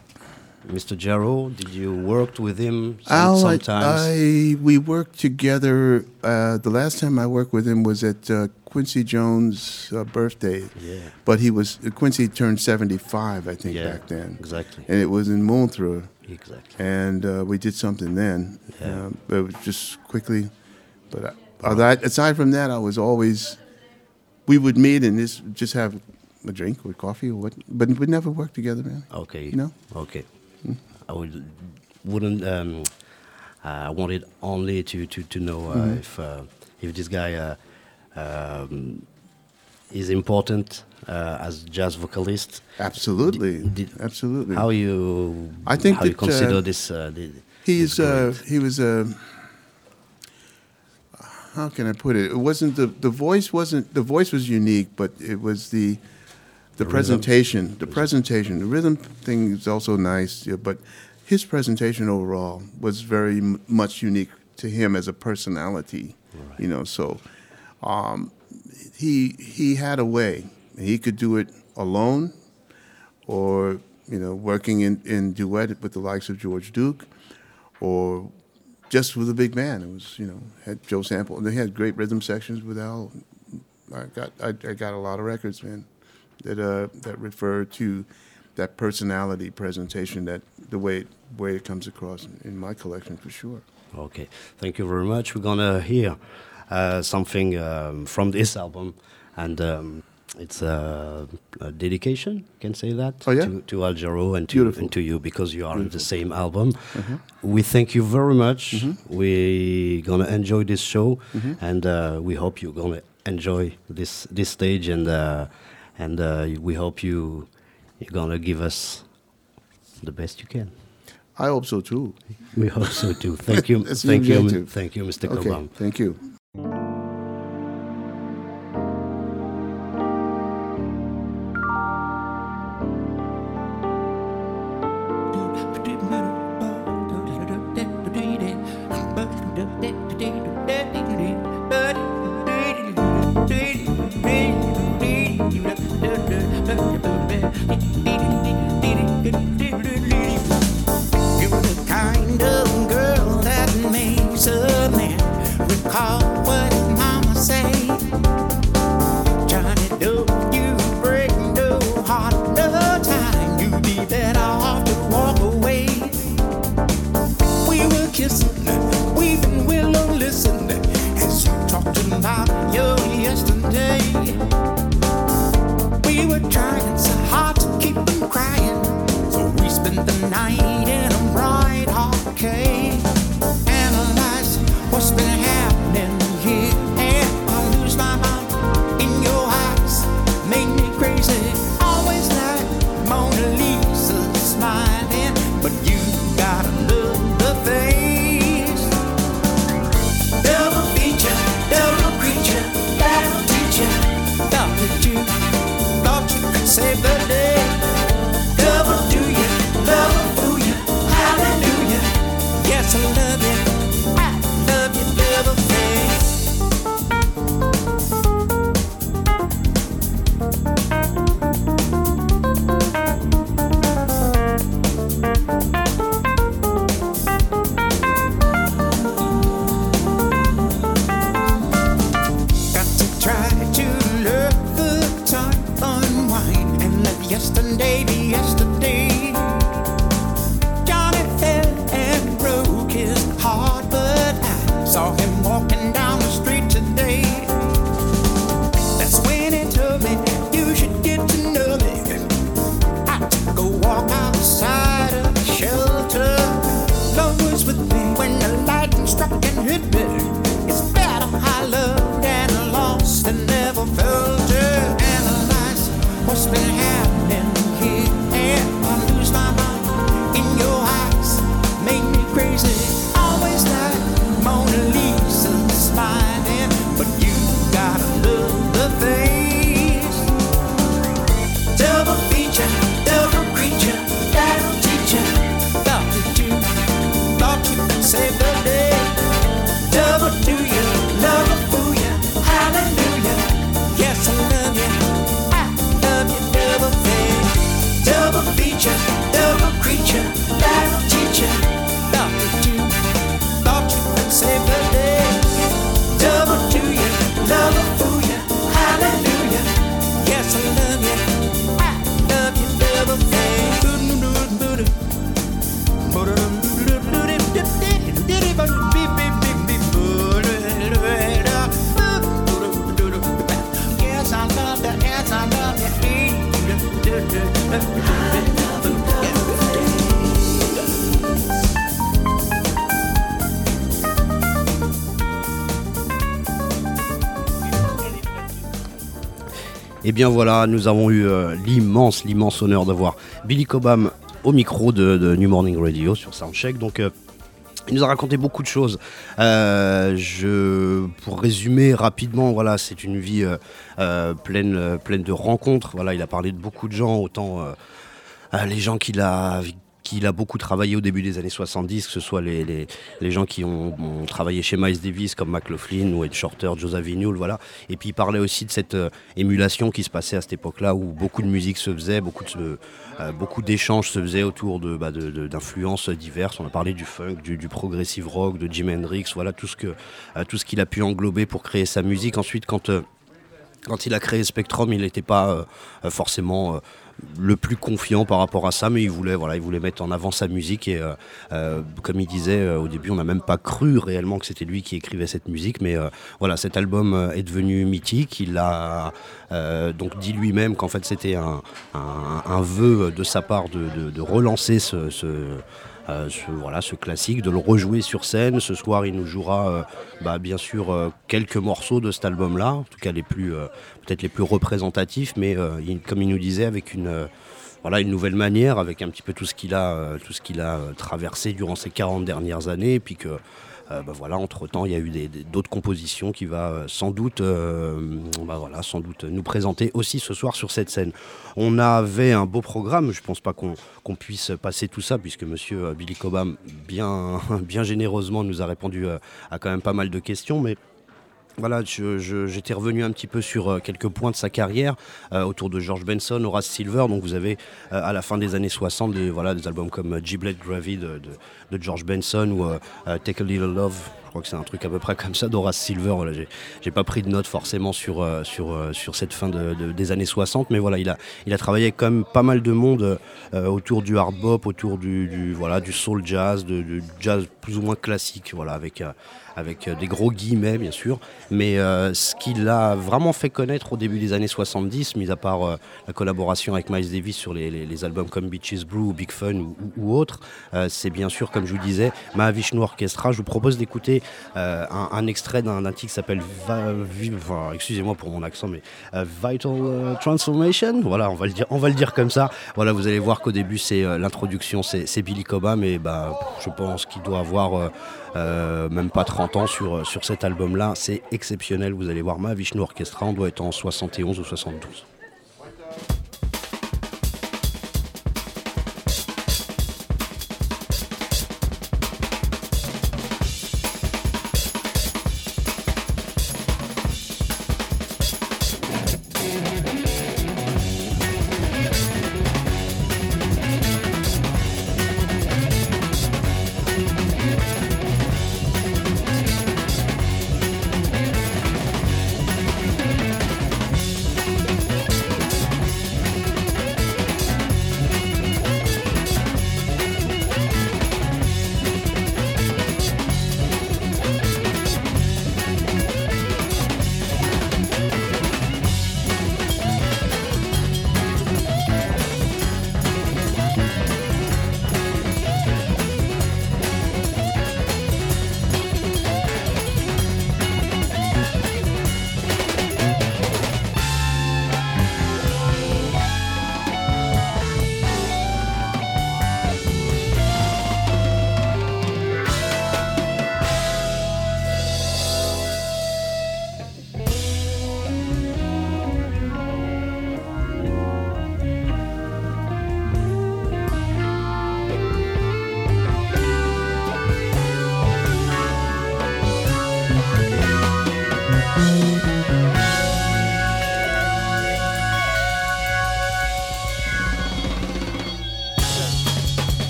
Mr. Jarreau? Did you worked with him some, Al, I. I we worked together. Uh, the last time I worked with him was at uh, Quincy Jones' uh, birthday. Yeah. But he was Quincy turned seventy five, I think, Yeah, back then. exactly. And it was in Montreux, exactly. and uh, we did something then. Yeah. Um, but it was just quickly. But I, other- aside from that, I was always. We would meet and just just have a drink or coffee or what, but we'd never work together, man. Okay. You know? Okay. I would wouldn't. Um, I wanted only to to to know uh, Mm-hmm. if uh, if this guy uh, um, is important uh, as jazz vocalist. Absolutely, Did- absolutely. How you? I think how you that, uh, consider this. Uh, the, He's this uh, he was a. how can I put it? It wasn't the the voice wasn't the voice was unique, but it was the the, rhythm? presentation. The presentation, the rhythm thing is also nice, yeah, but his presentation overall was very m- much unique to him as a personality. Right. You know, so um, he he had a way. He could do it alone, or you know, working in, in duet with the likes of George Duke, or just with a big band. It was you know had Joe Sample. And they had great rhythm sections with Al. I got I, I got a lot of records, man, that uh that refer to that personality presentation, that the way it, way it comes across in, my collection for sure. Okay, thank you very much. We're gonna hear something um, from this album, and um, it's a, a dedication. Can say that Oh, yeah? to, to Al Jarreau and to Beautiful. Mm-hmm. and to you because you are in the same album. We thank you very much. We're gonna enjoy this show, Mm-hmm. and uh, we hope you're gonna enjoy this this stage, and uh, and uh, we hope you you're gonna give us the best you can. I hope so too. We hope so too. Thank you, <laughs> thank you, you thank you, Mr. Okay, Cobham. thank you. You're bien voilà, nous avons eu euh, l'immense, l'immense honneur d'avoir Billy Cobham au micro de, New Morning Radio sur Soundcheck. Donc euh, il nous a raconté beaucoup de choses. Euh, je, pour résumer rapidement, voilà, c'est une vie pleine, pleine de rencontres. Voilà, il a parlé de beaucoup de gens, autant les gens qu'il a beaucoup travaillé au début des années 70, que ce soit les, les, gens qui ont, travaillé chez Miles Davis comme McLaughlin ou Ed Shorter, Joseph Vignoul, voilà. Et puis il parlait aussi de cette euh, émulation qui se passait à cette époque-là où beaucoup de musique se faisait, beaucoup de, euh, beaucoup d'échanges se faisaient autour bah, de- d'influences diverses. On a parlé du funk, du, progressive rock, de Jimi Hendrix, voilà tout ce que euh, tout ce qu'il a pu englober pour créer sa musique. Ensuite, quand quand il a créé Spectrum, il n'était pas forcément le plus confiant par rapport à ça, mais il voulait, voilà, il voulait mettre en avant sa musique et, euh, euh, comme il disait euh, au début, on n'a même pas cru réellement que c'était lui qui écrivait cette musique, mais voilà, cet album est devenu mythique. Il a donc dit lui-même qu'en fait c'était un, un, vœu de sa part de, de- relancer ce, ce, voilà, ce classique, de le rejouer sur scène. Ce soir, il nous jouera euh, bah, bien sûr euh, quelques morceaux de cet album-là, en tout cas les plus euh, peut-être les plus représentatifs, mais euh, comme il nous disait, avec une euh, voilà une nouvelle manière, avec un petit peu tout ce qu'il a euh, tout ce qu'il a euh, traversé durant ces 40 dernières années, et puis que euh, bah voilà, entre temps, il y a eu d'autres compositions qui va euh, sans doute, euh, bah voilà, sans doute nous présenter aussi ce soir sur cette scène. On avait un beau programme. Je pense pas qu'on puisse passer tout ça puisque Monsieur euh, Billy Cobham bien <laughs> bien généreusement nous a répondu euh, à quand même pas mal de questions, mais voilà, j'étais revenu un petit peu sur euh, quelques points de sa carrière euh, autour de George Benson, Horace Silver. Donc vous avez euh, à la fin des années 60 des, voilà, des albums comme euh, Giblet Gravy de, de- de George Benson ou euh, euh, Take a Little Love. Je crois que c'est un truc à peu près comme ça d'Horace Silver. Voilà, j'ai- pas pris de notes forcément sur, sur, sur cette fin de- de- des années 60, mais voilà, il a, il a travaillé quand même pas mal de monde autour du hard bop, autour du, du, voilà, du soul jazz, du jazz plus ou moins classique, voilà, avec, avec euh, des gros guillemets bien sûr. Mais euh, ce qu'il a vraiment fait connaître au début des années 70, mis à part euh, la collaboration avec Miles Davis sur les, albums comme Beaches Brew ou Big Fun ou, ou- autres, c'est bien sûr, comme je vous disais, Mahavishnu Orchestra. Je vous propose d'écouter un, extrait d'un titre qui s'appelle, mais Vital Transformation. Voilà, on va le dire, comme ça. Voilà, vous allez voir qu'au début c'est l'introduction, c'est Billy Cobham, et bah, je pense qu'il doit avoir euh, même pas 30 ans sur, sur cet album-là. C'est exceptionnel. Vous allez voir Mahavishnu Orchestra, on doit être en 71 ou 72.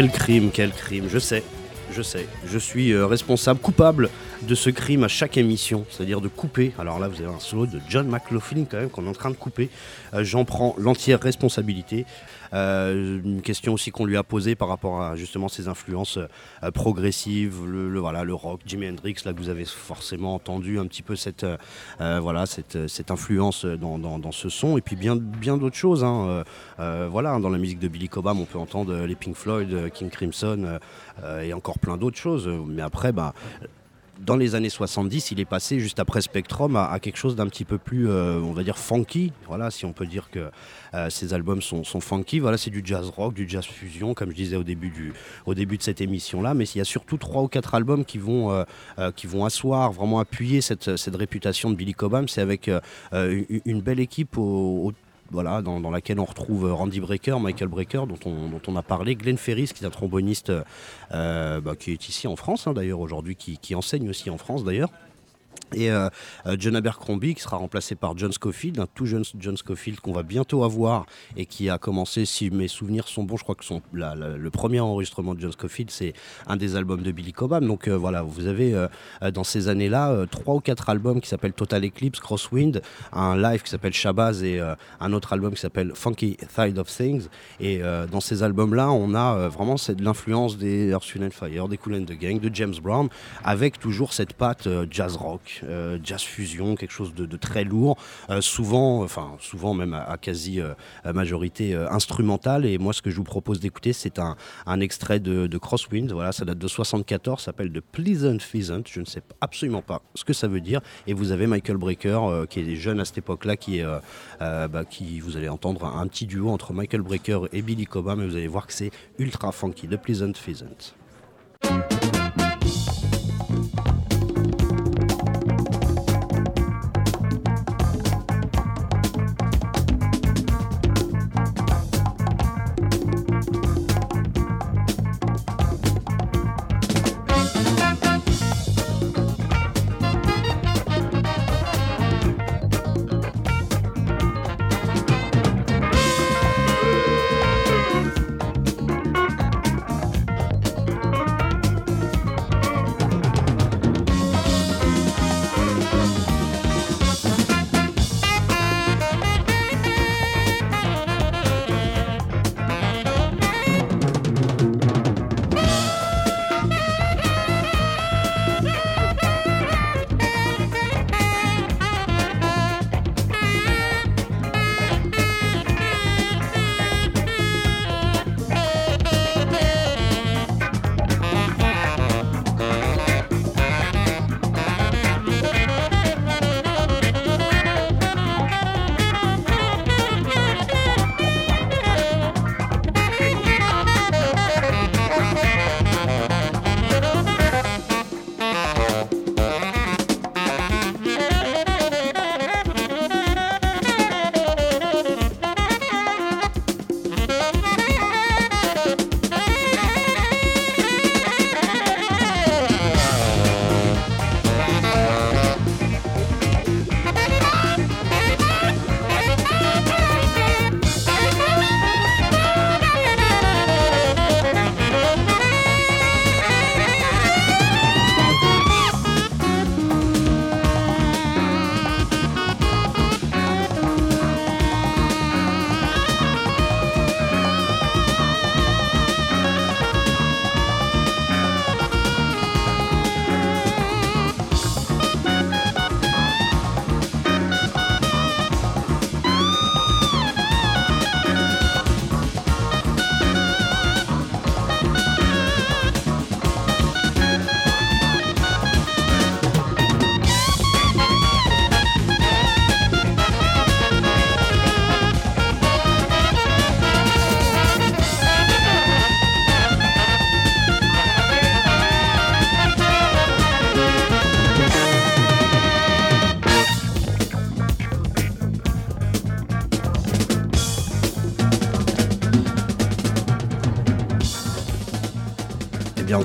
Quel crime, quel crime, je sais, je sais. Je suis euh, responsable, coupable de ce crime à chaque émission, c'est-à-dire de couper. Alors là, vous avez un solo de John McLaughlin quand même qu'on est en train de couper. Euh, J'en prends l'entière responsabilité. Euh, une question aussi qu'on lui a posée par rapport à justement ses influences euh, progressives, le, voilà, le rock, Jimi Hendrix, là vous avez forcément entendu un petit peu cette, voilà, cette, influence dans, ce son, et puis bien, bien d'autres choses. hein. Voilà, dans la musique de Billy Cobham, on peut entendre les Pink Floyd, King Crimson, et encore plein d'autres choses. Mais après, bah, dans les années 70, il est passé juste après Spectrum à, quelque chose d'un petit peu plus, euh, on va dire, funky. Voilà, si on peut dire que euh, ces albums sont, funky. Voilà, c'est du jazz rock, du jazz fusion, comme je disais au début, du, au début de cette émission-là. Mais il y a surtout trois ou quatre albums qui vont, euh, euh, qui vont asseoir, vraiment appuyer cette, cette réputation de Billy Cobham. C'est avec euh, euh, une, belle équipe au- voilà, dans, laquelle on retrouve Randy Brecker, Michael Brecker, dont on, a parlé, Glenn Ferris, qui est un tromboniste euh, bah, qui est ici en France, hein, d'ailleurs, aujourd'hui, qui enseigne aussi en France, d'ailleurs. Et euh, euh, John Abercrombie qui sera remplacé par John Scofield, un tout jeune John Scofield qu'on va bientôt avoir et qui a commencé, si mes souvenirs sont bons, je crois que son, la- le premier enregistrement de John Scofield c'est un des albums de Billy Cobham. Donc euh, voilà, vous avez dans ces années-là trois ou quatre albums qui s'appellent Total Eclipse, Crosswind, un live qui s'appelle Shabazz et un autre album qui s'appelle Funky Side of Things. Et dans ces albums-là, on a vraiment l'influence des Earth, Wind Fire, des Cool and the Gang, de James Brown, avec toujours cette patte jazz rock, euh, jazz fusion, quelque chose de, très lourd, euh, souvent, enfin souvent même à, quasi euh, majorité instrumentale. Et moi, ce que je vous propose d'écouter, c'est un, extrait de, Crosswind. Voilà, ça date de 74, ça s'appelle The Pleasant Pheasant. Je ne sais absolument pas ce que ça veut dire. Et vous avez Michael Brecker, qui est jeune à cette époque-là, qui est, bah, qui vous allez entendre un, petit duo entre Michael Brecker et Billy Cobham, et vous allez voir que c'est ultra funky. The Pleasant Pheasant.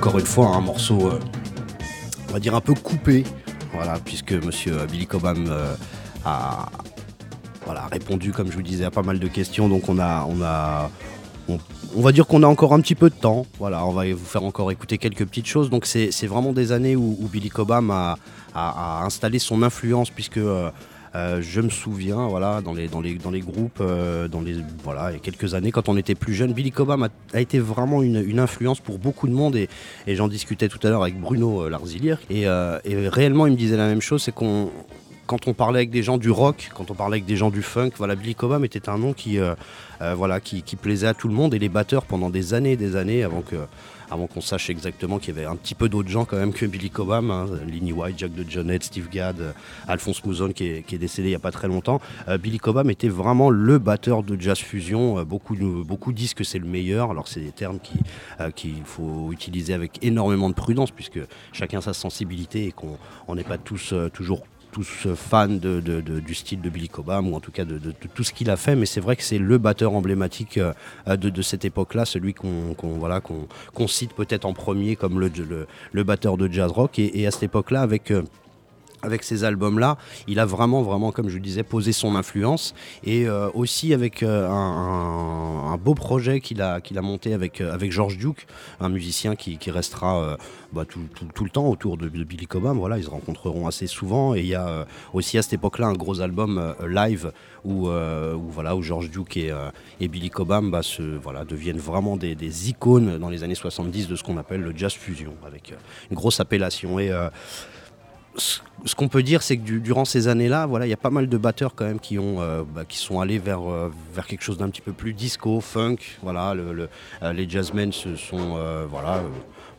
Encore une fois, un morceau, euh, on va dire un peu coupé, voilà, puisque Monsieur euh, Billy Cobham euh, a voilà, répondu, comme je vous disais, à pas mal de questions. Donc, on a, on a, on, va dire qu'on a encore un petit peu de temps. Voilà, on va vous faire encore écouter quelques petites choses. Donc c'est vraiment des années où, où Billy Cobham a installé son influence puisque euh, euh, je me souviens, voilà, dans les, groupes, euh, dans les, voilà, il y a quelques années, quand on était plus jeune, Billy Cobham a, été vraiment une, influence pour beaucoup de monde et, j'en discutais tout à l'heure avec Bruno euh, Larzilière. Et, réellement il me disait la même chose, c'est qu'on quand on parlait avec des gens du rock, quand on parlait avec des gens du funk, voilà, Billy Cobham était un nom qui plaisait à tout le monde et les batteurs pendant des années et des années avant que, avant qu'on sache exactement qu'il y avait un petit peu d'autres gens quand même que Billy Cobham, hein, Linny White, Jack de Jonette, Steve Gadd, euh, Alphonse Mouzon qui est, décédé il n'y a pas très longtemps. Euh, Billy Cobham était vraiment le batteur de jazz fusion. Euh, beaucoup, disent que c'est le meilleur. Alors c'est des termes qui, qu'il faut utiliser avec énormément de prudence puisque chacun sa sensibilité et qu'on on n'est pas tous toujours tous fans du style de Billy Cobham ou en tout cas de, tout ce qu'il a fait, mais c'est vrai que c'est le batteur emblématique euh, de, cette époque-là, celui qu'on cite peut-être en premier comme le, batteur de jazz rock. Et, et à cette époque-là, avec euh, avec ces albums-là, il a vraiment, vraiment, comme je le disais, posé son influence. Et euh, aussi avec euh, un, beau projet qu'il a, qu'il a monté avec, euh, avec George Duke, un musicien qui, restera euh, bah, tout, le temps autour de, Billy Cobham. Voilà, ils se rencontreront assez souvent. Et il y a aussi à cette époque-là un gros album live où, où, voilà, où George Duke et, Billy Cobham bah, se, voilà, deviennent vraiment des, des icônes dans les années 70 de ce qu'on appelle le jazz fusion, avec une grosse appellation. Et ce qu'on peut dire, c'est que du- durant ces années-là, voilà, il y a pas mal de batteurs quand même qui euh, bah, sont allés vers, euh, vers quelque chose d'un petit peu plus disco, funk. Voilà, euh, les jazzmen se sont, voilà,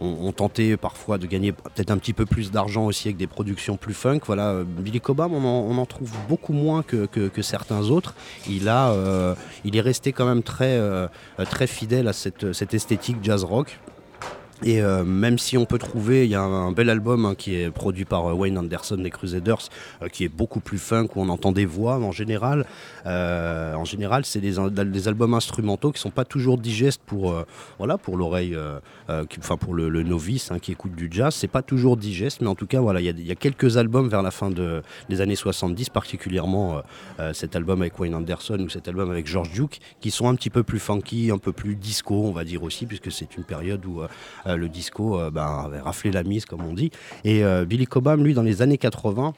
ont, tenté parfois de gagner peut-être un petit peu plus d'argent aussi avec des productions plus funk. Voilà, Billy Cobham, on en, trouve beaucoup moins que, certains autres. Il est resté quand même très, très fidèle à cette, cette esthétique jazz rock. Et euh, même si on peut trouver, il y a un, bel album hein, qui est produit par euh, Wayne Anderson des Crusaders, euh, qui est beaucoup plus funk, où on entend des voix. En général, en général, c'est des, albums instrumentaux qui sont pas toujours digestes pour, voilà, pour l'oreille, enfin pour le, novice hein, qui écoute du jazz. C'est pas toujours digeste, mais en tout cas, voilà, il y a- quelques albums vers la fin de, des années 70, particulièrement cet album avec Wayne Anderson ou cet album avec George Duke, qui sont un petit peu plus funky, un peu plus disco, on va dire aussi, puisque c'est une période où le disco euh, ben, avait raflé la mise, comme on dit. Et euh, Billy Cobham, lui, dans les années 80,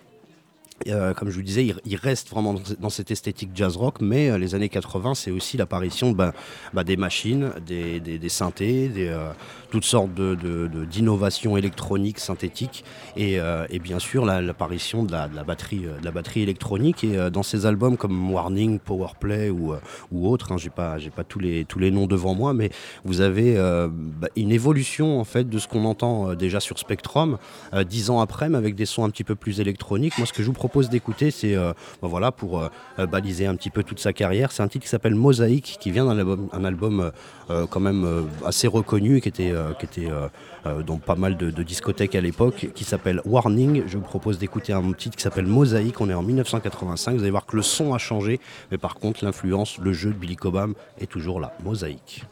euh, comme je vous disais, il, reste vraiment dans, cette esthétique jazz rock, mais euh, les années 80, c'est aussi l'apparition ben, ben, des machines, des, synthés, euh, toutes sortes d'innovations électroniques, synthétiques, et, bien sûr la- l'apparition de la, batterie, électronique. Et dans ces albums comme Warning, Powerplay ou, ou autres, hein, j'ai pas, tous les, noms devant moi, mais vous avez bah, une évolution en fait de ce qu'on entend déjà sur Spectrum dix ans après, mais avec des sons un petit peu plus électroniques. Moi, ce que je vous propose d'écouter, c'est euh, bah, voilà pour euh, euh, baliser un petit peu toute sa carrière. C'est un titre qui s'appelle Mosaïque, qui vient d'un album, un album quand même assez reconnu, qui était, qui était dans pas mal de, discothèques à l'époque, qui s'appelle Warning. Je vous propose d'écouter un titre qui s'appelle Mosaïque. On est en 1985. Vous allez voir que le son a changé, mais par contre l'influence, le jeu de Billy Cobham est toujours là. Mosaïque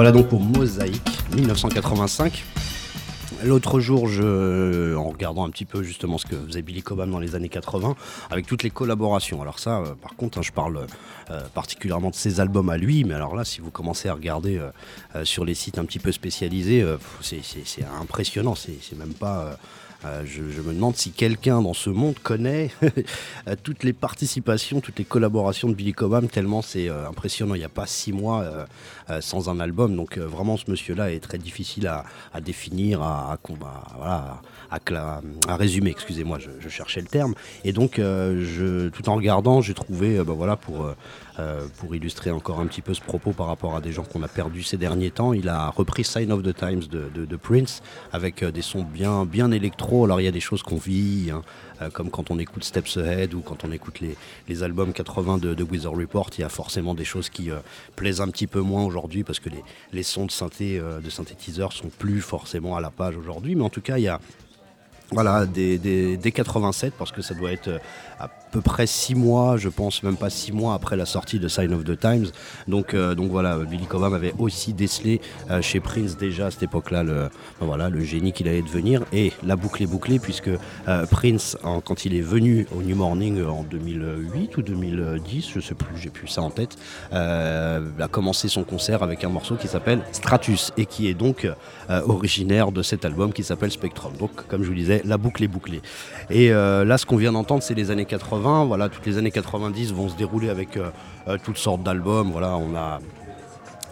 Voilà donc pour Mosaïque 1985. L'autre jour, je, en regardant un petit peu justement ce que faisait Billy Cobham dans les années 80, avec toutes les collaborations. Alors ça, euh, par contre, hein, je parle euh, particulièrement de ses albums à lui, mais alors là, si vous commencez à regarder euh, sur les sites un petit peu spécialisés, c'est- impressionnant. C'est même pas. Euh, je, me demande si quelqu'un dans ce monde connaît <laughs> toutes les participations, toutes les collaborations de Billy Cobham, tellement c'est euh, impressionnant. Il n'y a pas six mois euh, sans un album. Donc vraiment, ce monsieur-là est très difficile à, définir, à, à résumer. Excusez-moi, je, cherchais le terme. Et donc, tout en regardant, j'ai trouvé, bah, voilà, pour, pour illustrer encore un petit peu ce propos par rapport à des gens qu'on a perdus ces derniers temps, il a repris Sign of the Times de, de- Prince avec des sons bien, bien électro. Alors, il y a des choses qu'on vit, hein, euh, comme quand on écoute Steps Ahead ou quand on écoute les, albums 80 de, de Wizard Report, il y a forcément des choses qui euh, plaisent un petit peu moins aujourd'hui parce que les, sons de synthé, euh, de synthétiseurs sont plus forcément à la page aujourd'hui. Mais en tout cas, il y a voilà, des, des, des 87, parce que ça doit être à peu près 6 mois, je pense même pas 6 mois après la sortie de Sign of the Times. Donc, euh, donc voilà, Billy Cobham avait aussi décelé euh, chez Prince déjà à cette époque-là le, ben voilà, le génie qu'il allait devenir. Et la boucle est bouclée, puisque euh, Prince, quand il est venu au New Morning euh, en 2008 ou 2010, je sais plus, j'ai plus ça en tête, euh, a commencé son concert avec un morceau qui s'appelle Stratus et qui est donc euh, originaire de cet album qui s'appelle Spectrum. Donc, comme je vous disais, la boucle est bouclée. Et euh, là, ce qu'on vient d'entendre, c'est les années 80. Voilà, toutes les années 90 vont se dérouler avec euh, euh, toutes sortes d'albums. Voilà, on a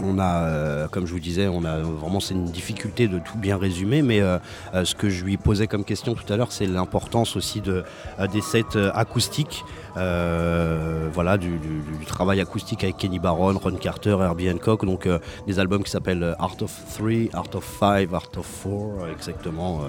on a, euh, comme je vous disais, on a vraiment c'est une difficulté de tout bien résumer, mais ce que je lui posais comme question tout à l'heure, c'est l'importance aussi de, des sets acoustiques, voilà, du, travail acoustique avec Kenny Barron, Ron Carter, Herbie Hancock, donc des albums qui s'appellent Art of Three, Art of Five, Art of Four, exactement.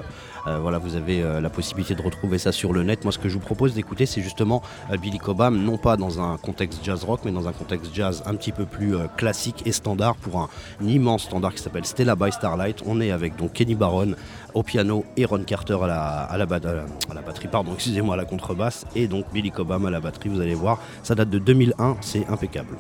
Euh, voilà, vous avez euh, la possibilité de retrouver ça sur le net. Moi, ce que je vous propose d'écouter, c'est justement euh, Billy Cobham, non pas dans un contexte jazz rock, mais dans un contexte jazz un petit peu plus classique et standard pour un, immense standard qui s'appelle Stella by Starlight. On est avec donc Kenny Barron au piano et Ron Carter à la, à la, batterie, <laughs> excusez-moi, à la contrebasse et donc Billy Cobham à la batterie. Vous allez voir, ça date de 2001, c'est impeccable.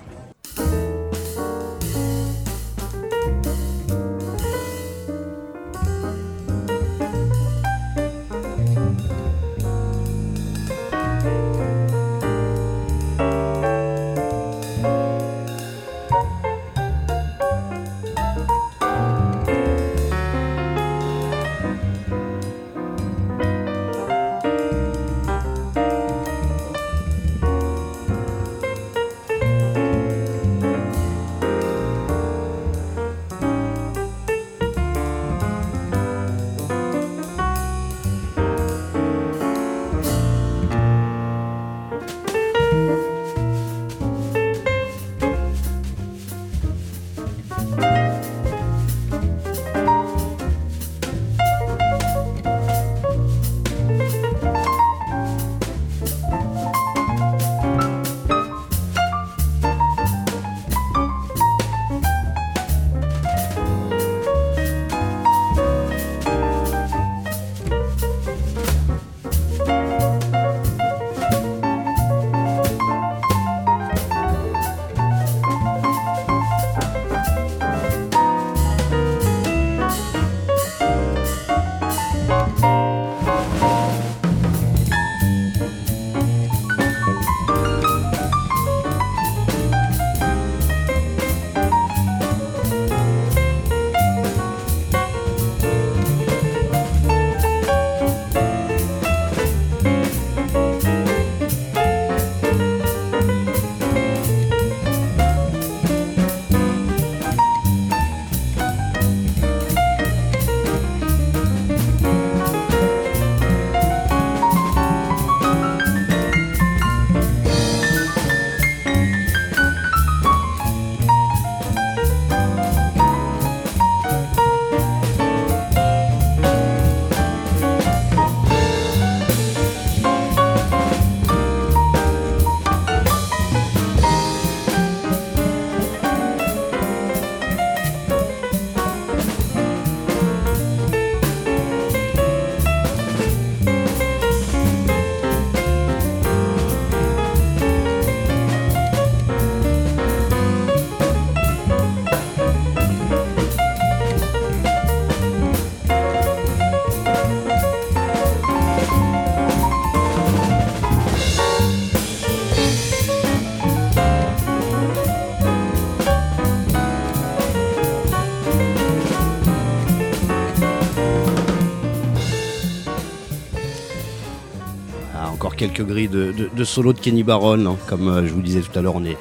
Quelques grilles de, solo de Kenny Barron. hein. Comme euh, je vous disais tout à l'heure, on n'est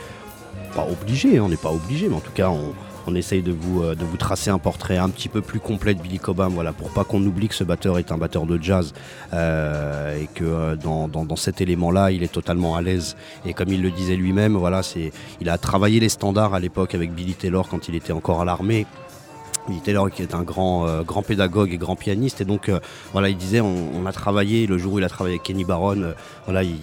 pas obligé, hein, on n'est pas obligé, mais en tout cas, on, essaye de vous, euh, de vous tracer un portrait un petit peu plus complet de Billy Cobham, voilà, pour pas qu'on oublie que ce batteur est un batteur de jazz euh, et que dans, cet élément-là, il est totalement à l'aise. Et comme il le disait lui-même, voilà, il a travaillé les standards à l'époque avec Billy Taylor quand il était encore à l'armée. Taylor qui est un grand, euh, grand pédagogue et grand pianiste. Et donc euh, voilà il disait on, a travaillé le jour où il a travaillé avec Kenny Barron euh, voilà il,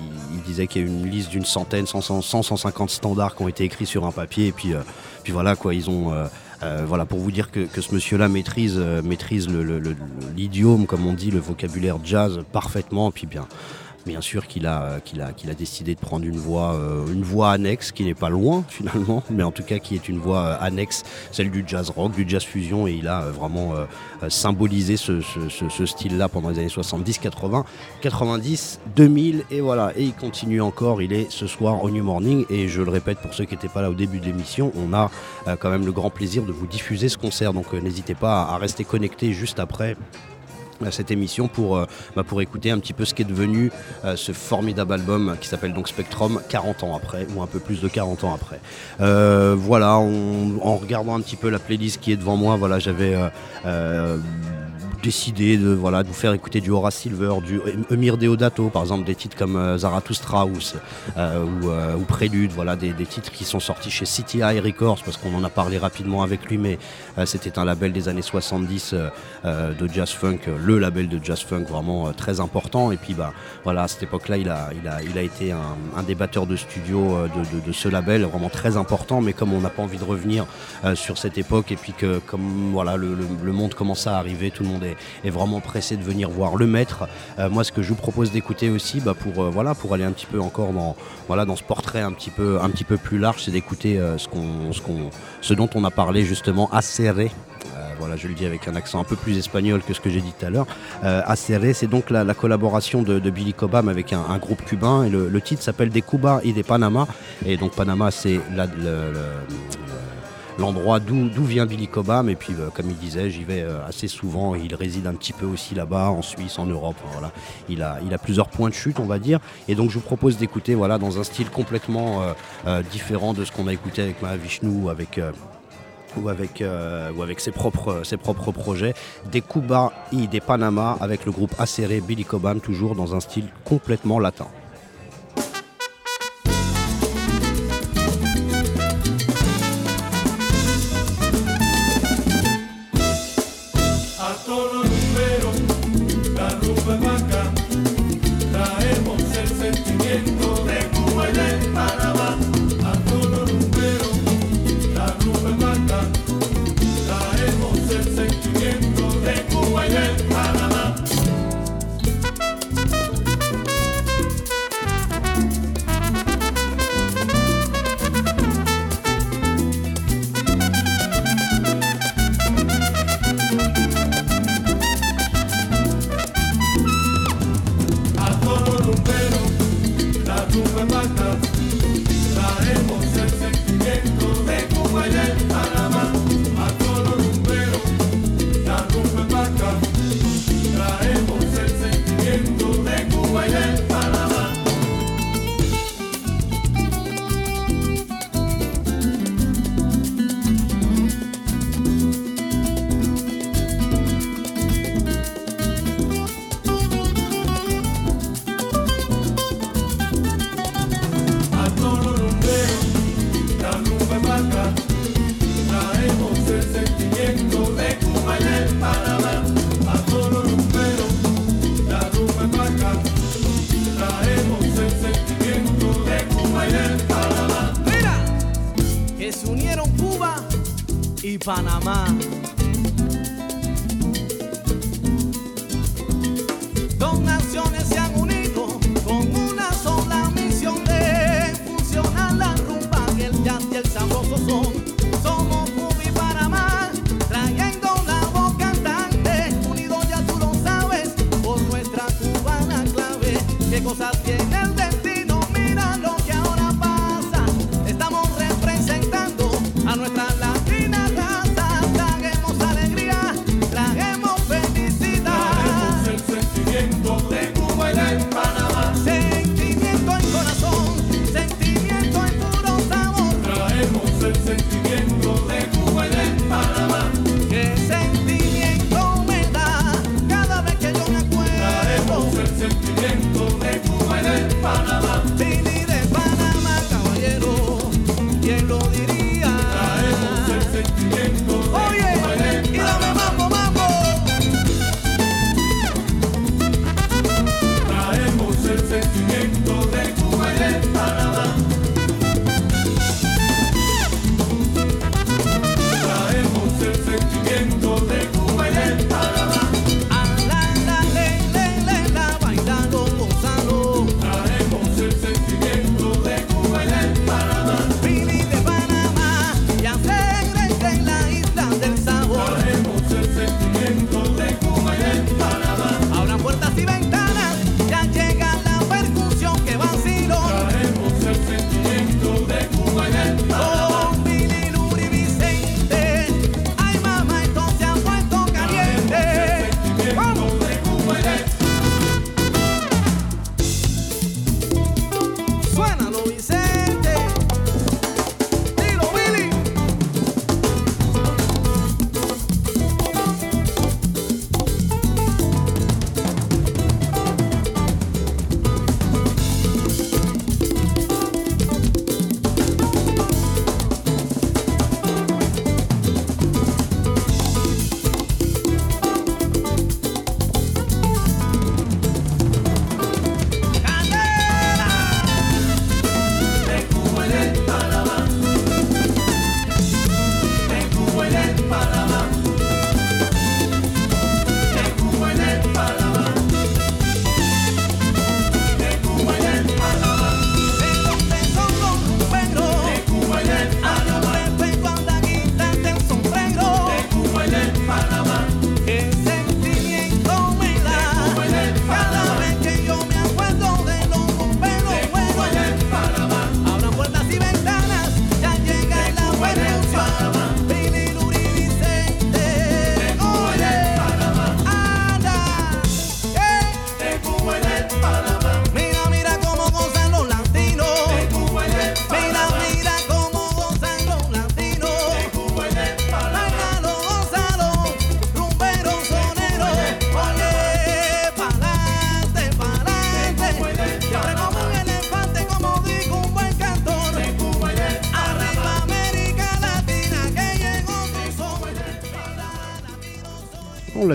disait qu'il y a une liste d'une centaine 100, 100 150 standards qui ont été écrits sur un papier. Et puis, puis voilà quoi ils ont voilà pour vous dire que, que ce monsieur là maîtrise maîtrise l'idiome comme on dit le vocabulaire jazz parfaitement. Et puis bien Bien sûr qu'il a, décidé de prendre une voie, euh, annexe qui n'est pas loin <laughs> finalement, mais en tout cas qui est une voie euh, annexe, celle du jazz rock, du jazz fusion, et il a euh, vraiment symbolisé ce, style-là pendant les années 70, 80, 90, 2000, et voilà. Et il continue encore, il est ce soir au New Morning, et je le répète pour ceux qui n'étaient pas là au début de l'émission, on a quand même le grand plaisir de vous diffuser ce concert, donc n'hésitez pas à, rester connectés juste après à cette émission pour, euh, bah, pour écouter un petit peu ce qui est devenu euh, ce formidable album qui s'appelle donc Spectrum 40 ans après ou un peu plus de 40 ans après. Euh, voilà, on- en regardant un petit peu la playlist qui est devant moi, voilà, j'avais décidé de, voilà, de vous faire écouter du Horace Silver, du Emir Deodato, par exemple des titres comme euh, Zarathustra ou, euh, euh, ou Prélude, voilà, des, des titres qui sont sortis chez City High Records parce qu'on en a parlé rapidement avec lui, mais c'était un label des années 70 euh, euh, de jazz funk, le label de jazz funk vraiment très important. Et puis bah voilà, à cette époque-là, il a, il a, il a été un, un des batteurs de studio de, de- ce label, vraiment très important. Mais comme on n'a pas envie de revenir sur cette époque et puis que comme voilà le, le- le monde commence à arriver, tout le monde est, est vraiment pressé de venir voir le maître. Euh, moi, ce que je vous propose d'écouter aussi, bah, pour euh, voilà, pour aller un petit peu encore dans voilà dans ce portrait un petit peu un petit peu plus large, c'est d'écouter euh, ce dont on a parlé justement. Euh, voilà, je le dis avec un accent un peu plus espagnol que ce que j'ai dit tout à l'heure. Euh, c'est donc la, la collaboration de, Billy Cobham avec un, groupe cubain et le, titre s'appelle Des Cuba y de Panama. Et donc Panama, c'est la- l'endroit d'où vient Billy Cobham. Et puis, euh, comme il disait, j'y vais euh, assez souvent. Il réside un petit peu aussi là-bas, en Suisse, en Europe. Voilà. Il, a, plusieurs points de chute, on va dire. Et donc, je vous propose d'écouter voilà, dans un style complètement euh, différent de ce qu'on a écouté avec Mahavishnu ou avec. ses, propres, projets, des Cuba y des Panama avec le groupe Acerré Billy Cobham, toujours dans un style complètement latin.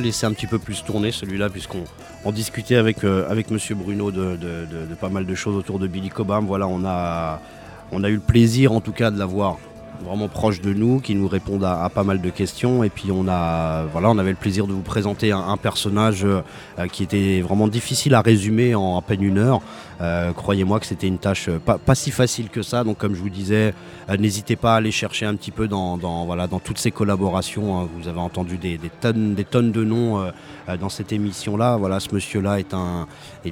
L'a laissé un petit peu plus tourner celui-là, puisqu'on on discutait avec, euh, avec Monsieur Bruno de, pas mal de choses autour de Billy Cobham. Voilà, on a, eu le plaisir en tout cas de l'avoir vraiment proche de nous, qui nous répondent à, pas mal de questions. Et puis on a, voilà, on avait le plaisir de vous présenter un, personnage euh, qui était vraiment difficile à résumer en à peine une heure. Euh, Croyez-moi que c'était une tâche euh, pas, si facile que ça. Donc comme je vous disais, euh, n'hésitez pas à aller chercher un petit peu dans, voilà, dans toutes ces collaborations. hein. Vous avez entendu des, tonnes, des tonnes de noms dans cette émission-là. Voilà, ce monsieur-là est un,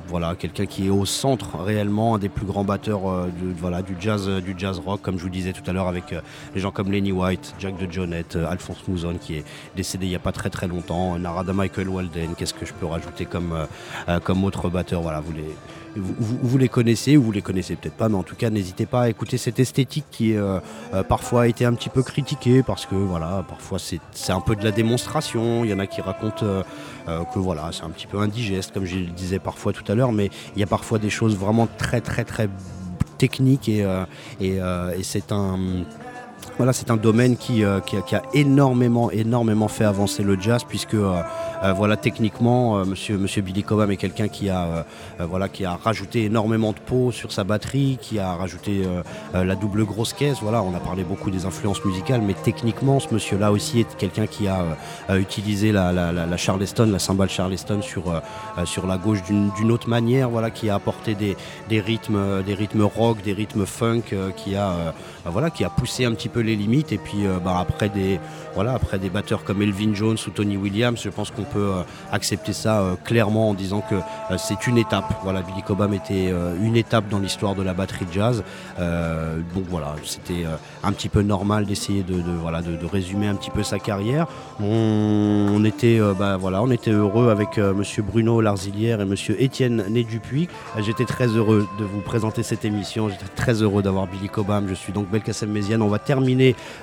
voilà, quelqu'un qui est au centre réellement, un des plus grands batteurs du jazz, du jazz rock, comme je vous disais tout à l'heure avec les gens comme Lenny White, Jack de Jonette, Alphonse Mouzon qui est décédé il n'y a pas très très longtemps, Narada Michael Walden. Qu'est-ce que je peux rajouter comme, comme autre batteur? Voilà, vous vous, les connaissez ou vous les connaissez peut-être pas, mais en tout cas n'hésitez pas à écouter cette esthétique qui euh, euh, parfois a été un petit peu critiquée parce que voilà, parfois c'est un peu de la démonstration. Il y en a qui racontent euh, euh, que voilà, c'est un petit peu indigeste, comme je le disais parfois tout à l'heure, mais il y a parfois des choses vraiment très très très techniques et, et c'est un voilà, c'est un domaine qui, euh, qui, a, énormément, énormément fait avancer le jazz, puisque euh, euh, voilà, techniquement, monsieur, Billy Cobham est quelqu'un qui, a, rajouté énormément de peau sur sa batterie, qui a rajouté la double grosse caisse. Voilà, on a parlé beaucoup des influences musicales, mais techniquement, ce monsieur-là aussi est quelqu'un qui a utilisé la, Charleston, la cymbale Charleston sur, la gauche d'une autre manière, voilà, qui a apporté des, rythmes, des rythmes rock, des rythmes funk, qui a, qui a poussé un petit peu les limites. Et puis, euh, bah, après des, voilà, après des batteurs comme Elvin Jones ou Tony Williams, je pense qu'on peut euh, accepter ça euh, clairement en disant que c'est une étape. Voilà, Billy Cobham était une étape dans l'histoire de la batterie jazz. Donc voilà, c'était un petit peu normal d'essayer de, voilà, de, résumer un petit peu sa carrière. On, était, bah, voilà, on était heureux avec Monsieur Bruno Larzilière et Monsieur Étienne Né Dupuis. J'étais très heureux de vous présenter cette émission. J'étais très heureux d'avoir Billy Cobham. Je suis donc Belkacem Méziane. On va terminer,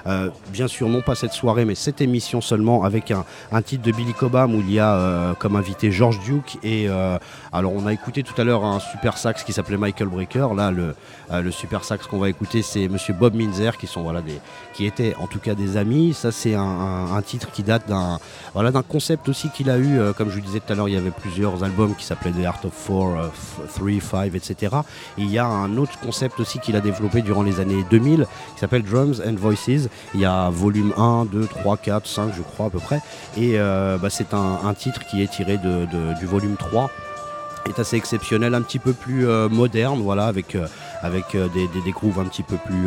euh, bien sûr, non pas cette soirée, mais cette émission seulement avec un, un titre de Billy Cobham où il y a euh, comme invité George Duke. Et euh, alors, on a écouté tout à l'heure un super sax qui s'appelait Michael Breaker. Là, le, le super sax qu'on va écouter, c'est Monsieur Bob Minzer, qui sont voilà des, qui étaient en tout cas des amis. Ça, c'est un, un- titre qui date d'un, voilà, d'un concept aussi qu'il a eu. comme je vous disais tout à l'heure, il y avait plusieurs albums qui s'appelaient The Art of Four, F- 3, 5, etc. Et il y a un autre concept aussi qu'il a développé durant les années 2000 qui s'appelle Drums and Voices. Il y a volume 1, 2, 3, 4, 5, je crois à peu près. Et euh, bah, c'est un, titre qui est tiré du volume 3 est assez exceptionnel, un petit peu plus euh, moderne, voilà, avec, euh, avec des, des, grooves un petit peu plus,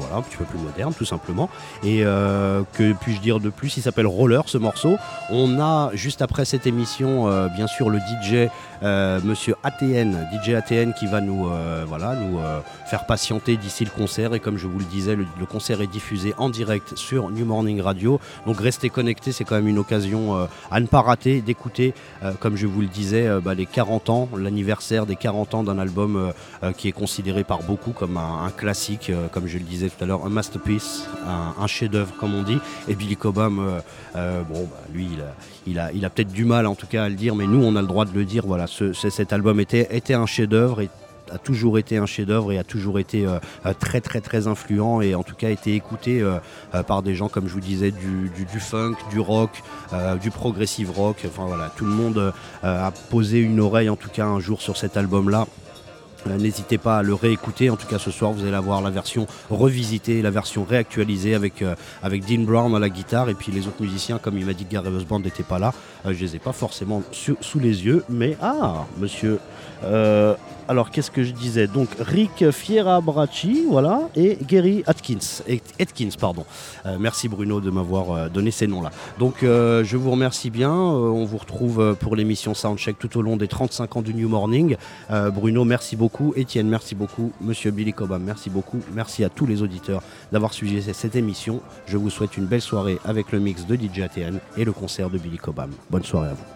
voilà, un petit peu plus modernes, tout simplement. Et que puis-je dire de plus? Il s'appelle Roller, ce morceau. On a juste après cette émission, bien sûr, le DJ, Monsieur ATN, DJ ATN, qui va nous, euh, voilà, nous euh, faire patienter d'ici le concert. Et comme je vous le disais, le, concert est diffusé en direct sur New Morning Radio. Donc restez connectés, c'est quand même une occasion euh, à ne pas rater d'écouter, euh, comme je vous le disais, euh, bah, les 40 ans, l'anniversaire des 40 ans d'un album euh, euh, qui est considéré par beaucoup comme un, classique, euh, comme je le disais tout à l'heure, un masterpiece, un, chef-d'œuvre comme on dit. Et Billy Cobham, euh, euh, bon, bah, lui, il a, il a, a peut-être du mal en tout cas à le dire, mais nous, on a le droit de le dire. Voilà, ce- ce- cet album était, un chef-d'œuvre et a toujours été un chef-d'œuvre et a toujours été euh, euh, très très très influent et en tout cas été écouté euh, par des gens comme je vous disais du, du- funk, du rock, du progressive rock. Enfin voilà, tout le monde a posé une oreille en tout cas un jour sur cet album-là. Euh, N'hésitez pas à le réécouter. En tout cas, ce soir, vous allez avoir la version revisitée, la version réactualisée avec, euh, Dean Brown à la guitare. Et puis les autres musiciens, comme il m'a dit que Gary Band n'était pas là, euh, je les ai pas forcément sous les yeux. Mais ah, monsieur. Euh, alors, qu'est-ce que je disais Donc, Rick Fierabracci, voilà, et Gary Atkins. Pardon. Euh, merci Bruno de m'avoir euh, donné ces noms-là. Donc, je vous remercie bien. On vous retrouve pour l'émission Soundcheck tout au long des 35 ans du New Morning. Bruno, merci beaucoup. Étienne, merci beaucoup. Monsieur Billy Cobham, merci beaucoup. Merci à tous les auditeurs d'avoir suivi cette émission. Je vous souhaite une belle soirée avec le mix de DJ ATN et le concert de Billy Cobham. Bonne soirée à vous.